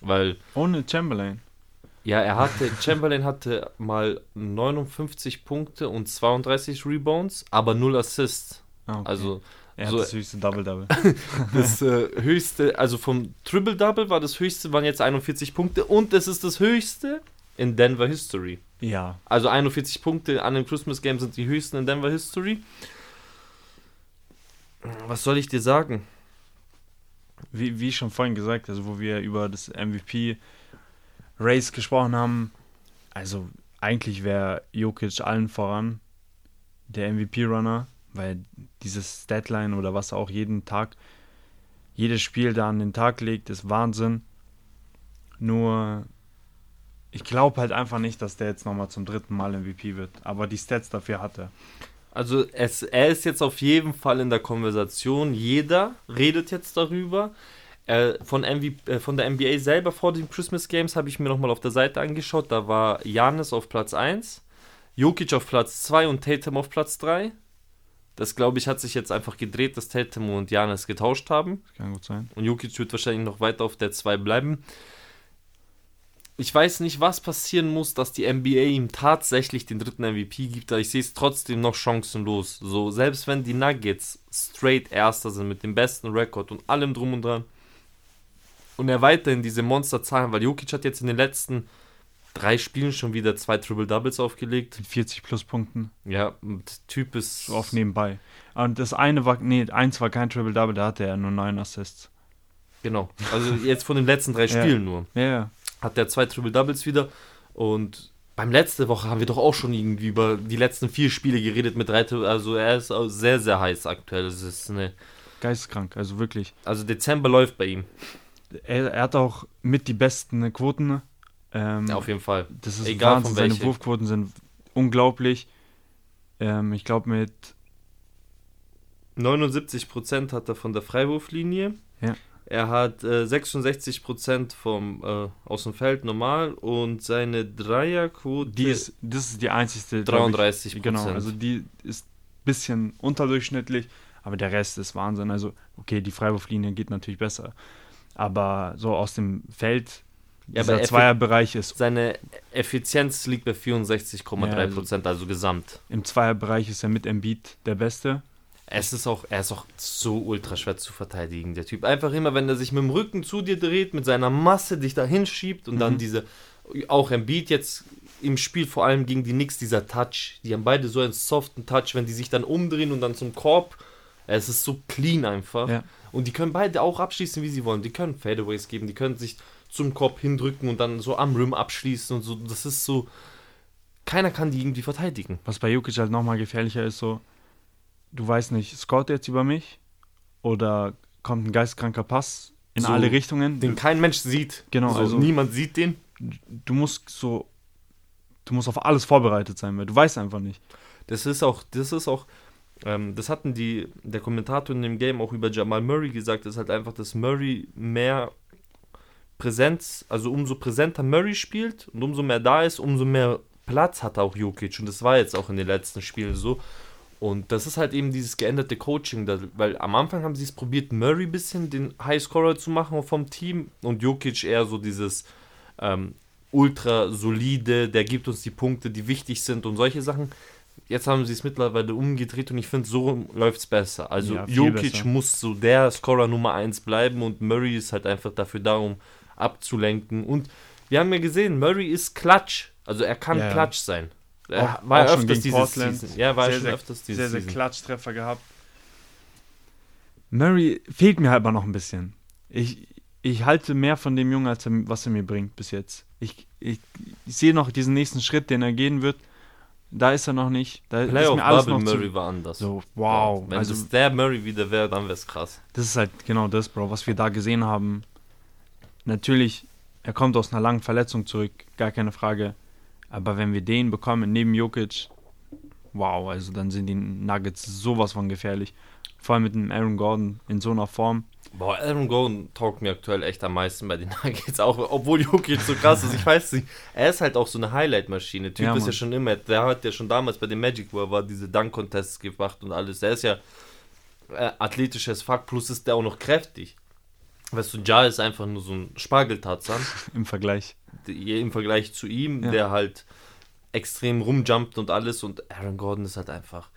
Speaker 1: Weil.
Speaker 2: Ohne Chamberlain.
Speaker 1: Ja, er hatte, Chamberlain hatte mal 59 Punkte und 32 Rebounds, aber 0 Assists. Ah, okay. Also
Speaker 2: er hat so, das höchste Double-Double.
Speaker 1: das äh, höchste, also vom Triple-Double war das höchste, waren jetzt 41 Punkte und es ist das höchste in Denver History.
Speaker 2: Ja.
Speaker 1: Also 41 Punkte an dem Christmas Game sind die höchsten in Denver History. Was soll ich dir sagen?
Speaker 2: Wie, wie schon vorhin gesagt, also wo wir über das MVP-Race gesprochen haben, also eigentlich wäre Jokic allen voran der MVP-Runner, weil dieses Deadline oder was auch jeden Tag, jedes Spiel da an den Tag legt, ist Wahnsinn. Nur, ich glaube halt einfach nicht, dass der jetzt nochmal zum dritten Mal MVP wird. Aber die Stats dafür hat er.
Speaker 1: Also es, er ist jetzt auf jeden Fall in der Konversation. Jeder redet jetzt darüber. Äh, von, MV, äh, von der NBA selber vor den Christmas Games habe ich mir nochmal auf der Seite angeschaut. Da war Janis auf Platz 1, Jokic auf Platz 2 und Tatum auf Platz 3. Das glaube ich hat sich jetzt einfach gedreht, dass Tatum und Janis getauscht haben.
Speaker 2: Das kann gut sein.
Speaker 1: Und Jokic wird wahrscheinlich noch weiter auf der 2 bleiben. Ich weiß nicht, was passieren muss, dass die NBA ihm tatsächlich den dritten MVP gibt, aber ich sehe es trotzdem noch chancenlos. So, selbst wenn die Nuggets straight Erster sind mit dem besten Rekord und allem drum und dran und er weiterhin diese Monsterzahlen, weil Jokic hat jetzt in den letzten drei Spielen schon wieder zwei Triple Doubles aufgelegt.
Speaker 2: Mit 40 plus Punkten.
Speaker 1: Ja, der Typ ist.
Speaker 2: So auf nebenbei. Und das eine war, nee, eins war kein Triple Double, da hatte er nur neun Assists.
Speaker 1: Genau. Also jetzt von den letzten drei
Speaker 2: Ja.
Speaker 1: Spielen nur.
Speaker 2: Ja, ja.
Speaker 1: Hat er zwei Triple Doubles wieder. Und beim letzte Woche haben wir doch auch schon irgendwie über die letzten vier Spiele geredet mit drei. Also er ist auch sehr, sehr heiß aktuell. Es ist eine,
Speaker 2: Geisteskrank, also wirklich.
Speaker 1: also Dezember läuft bei ihm.
Speaker 2: Er, er hat auch mit die besten Quoten. Ähm,
Speaker 1: Ja, auf jeden Fall.
Speaker 2: das ist
Speaker 1: egal
Speaker 2: Wahnsinn.
Speaker 1: von
Speaker 2: Seine
Speaker 1: welche.
Speaker 2: Wurfquoten sind unglaublich. Ähm, ich glaube mit
Speaker 1: 79% hat er von der Freiwurflinie.
Speaker 2: Ja.
Speaker 1: Er hat äh, 66% vom äh, aus dem Feld normal und seine Dreierquote
Speaker 2: die ist, das ist die einzigste. glaub
Speaker 1: 33%.
Speaker 2: Ich, genau, also die ist ein bisschen unterdurchschnittlich, aber der Rest ist Wahnsinn. Also, okay, die Freiwurflinie geht natürlich besser. Aber so aus dem Feld,
Speaker 1: Ja,
Speaker 2: dieser Zweierbereich ist,
Speaker 1: seine Effizienz liegt bei 64,3%, also gesamt.
Speaker 2: im Zweierbereich ist er mit Embiid der Beste.
Speaker 1: Es ist auch, er ist auch so ultra schwer zu verteidigen, der Typ. Einfach immer, wenn er sich mit dem Rücken zu dir dreht, mit seiner Masse dich da hinschiebt und dann
Speaker 2: Mhm.
Speaker 1: diese, auch Embiid jetzt im Spiel, vor allem gegen die Knicks, dieser Touch. Die haben beide so einen soften Touch, wenn die sich dann umdrehen und dann zum Korb. Es ist so clean einfach.
Speaker 2: Ja.
Speaker 1: Und die können beide auch abschließen, wie sie wollen. Die können Fadeaways geben, die können sich zum Korb hindrücken und dann so am Rim abschließen und so. Das ist so. Keiner kann die irgendwie verteidigen.
Speaker 2: Was bei Jokic halt nochmal gefährlicher ist, so, du weißt nicht, scoret jetzt über mich oder kommt ein geistkranker Pass in
Speaker 1: So,
Speaker 2: alle Richtungen.
Speaker 1: Den kein Mensch sieht.
Speaker 2: Genau,
Speaker 1: so,
Speaker 2: also-
Speaker 1: niemand sieht den.
Speaker 2: du musst so, du musst auf alles vorbereitet sein, weil du weißt einfach nicht.
Speaker 1: Das ist auch, das ist auch, ähm, das hatten die, der Kommentator in dem Game auch über Jamal Murray gesagt, ist halt einfach, dass Murray mehr Präsenz, also umso präsenter Murray spielt und umso mehr da ist, umso mehr Platz hat auch Jokic und das war jetzt auch in den letzten Spielen so. Und das ist halt eben dieses geänderte Coaching, weil am Anfang haben sie es probiert, Murray ein bisschen den Highscorer zu machen vom Team und Jokic eher so dieses ähm, ultra solide, der gibt uns die Punkte, die wichtig sind und solche Sachen. Jetzt haben sie es mittlerweile umgedreht und ich finde, so läuft es besser. Also
Speaker 2: Ja,
Speaker 1: Jokic
Speaker 2: besser.
Speaker 1: muss so der Scorer Nummer 1 bleiben und Murray ist halt einfach dafür da, um abzulenken. Und wir haben ja gesehen, Murray ist Klatsch. Also er kann
Speaker 2: Ja.
Speaker 1: Klatsch sein. Er
Speaker 2: Auch-
Speaker 1: war
Speaker 2: auch
Speaker 1: öfters
Speaker 2: gegen
Speaker 1: diese
Speaker 2: Portland.
Speaker 1: Season. Ja, war
Speaker 2: Sehr,
Speaker 1: schon
Speaker 2: sehr-
Speaker 1: öfters diese
Speaker 2: Sehr, sehr. Klatschtreffer gehabt. Murray fehlt mir halt aber noch ein bisschen. Ich, ich halte mehr von dem Jungen, als er, was er mir bringt bis jetzt. Ich, ich, ich sehe noch diesen nächsten Schritt, den er gehen wird. Da ist er noch nicht. Da ist
Speaker 1: Playoff
Speaker 2: mir alles
Speaker 1: Bubble
Speaker 2: noch
Speaker 1: Murray
Speaker 2: zu,
Speaker 1: war anders.
Speaker 2: so, wow.
Speaker 1: Wenn
Speaker 2: also,
Speaker 1: das der Murray wieder wäre, dann wäre es krass.
Speaker 2: das ist halt genau das, Bro, was wir da gesehen haben. Natürlich, er kommt aus einer langen Verletzung zurück, gar keine Frage. Aber wenn wir den bekommen neben Jokic, wow, also dann sind die Nuggets sowas von gefährlich. Vor allem mit dem Aaron Gordon in so einer Form.
Speaker 1: Boah, Aaron Gordon taugt mir aktuell echt am meisten bei den Nuggets, auch obwohl Jokic so krass ist. Ich weiß nicht, er ist halt auch so eine Highlight-Maschine. Typ
Speaker 2: Ja,
Speaker 1: ist ja schon immer, der hat ja schon damals bei dem Magic, wo er war, diese Dunk-Contests gemacht und alles. Der ist ja äh, athletisches Fuck, plus ist der auch noch kräftig. Weißt du, Ja ist einfach nur so ein Spargeltarzan
Speaker 2: im Vergleich.
Speaker 1: im Vergleich zu ihm,
Speaker 2: Ja.
Speaker 1: der halt extrem rumjumpt und alles. Und Aaron Gordon ist halt einfach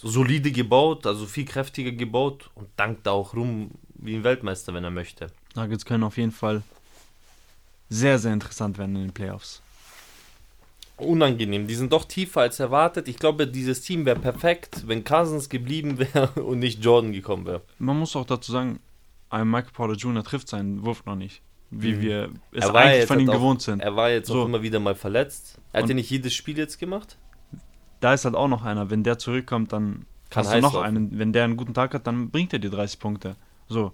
Speaker 1: solide gebaut, also viel kräftiger gebaut und dankt da auch rum wie ein Weltmeister, wenn er möchte.
Speaker 2: Nuggets können auf jeden Fall sehr, sehr interessant werden in den Playoffs.
Speaker 1: unangenehm. Die sind doch tiefer als erwartet. Ich glaube, dieses Team wäre perfekt, wenn Cousins geblieben wäre und nicht Jordan gekommen wäre.
Speaker 2: Man muss auch dazu sagen, Michael Porter Jr. trifft seinen Wurf noch nicht. Wie
Speaker 1: Mhm.
Speaker 2: wir es
Speaker 1: Er
Speaker 2: eigentlich von ihm
Speaker 1: halt auch-
Speaker 2: gewohnt sind.
Speaker 1: Er war jetzt
Speaker 2: So.
Speaker 1: auch immer wieder mal verletzt. Er hat ja nicht jedes Spiel jetzt gemacht.
Speaker 2: Da ist halt auch noch einer. Wenn der zurückkommt, dann
Speaker 1: Kann
Speaker 2: hast du noch
Speaker 1: laufen.
Speaker 2: einen. Wenn der einen guten Tag hat, dann bringt er dir 30 Punkte. So.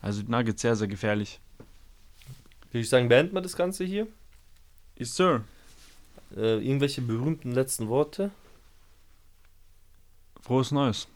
Speaker 2: Also die Nuggets sehr, sehr gefährlich.
Speaker 1: Würde ich sagen, beenden wir das Ganze hier.
Speaker 2: Yes, sir.
Speaker 1: Äh, irgendwelche berühmten letzten Worte?
Speaker 2: Frohes Neues.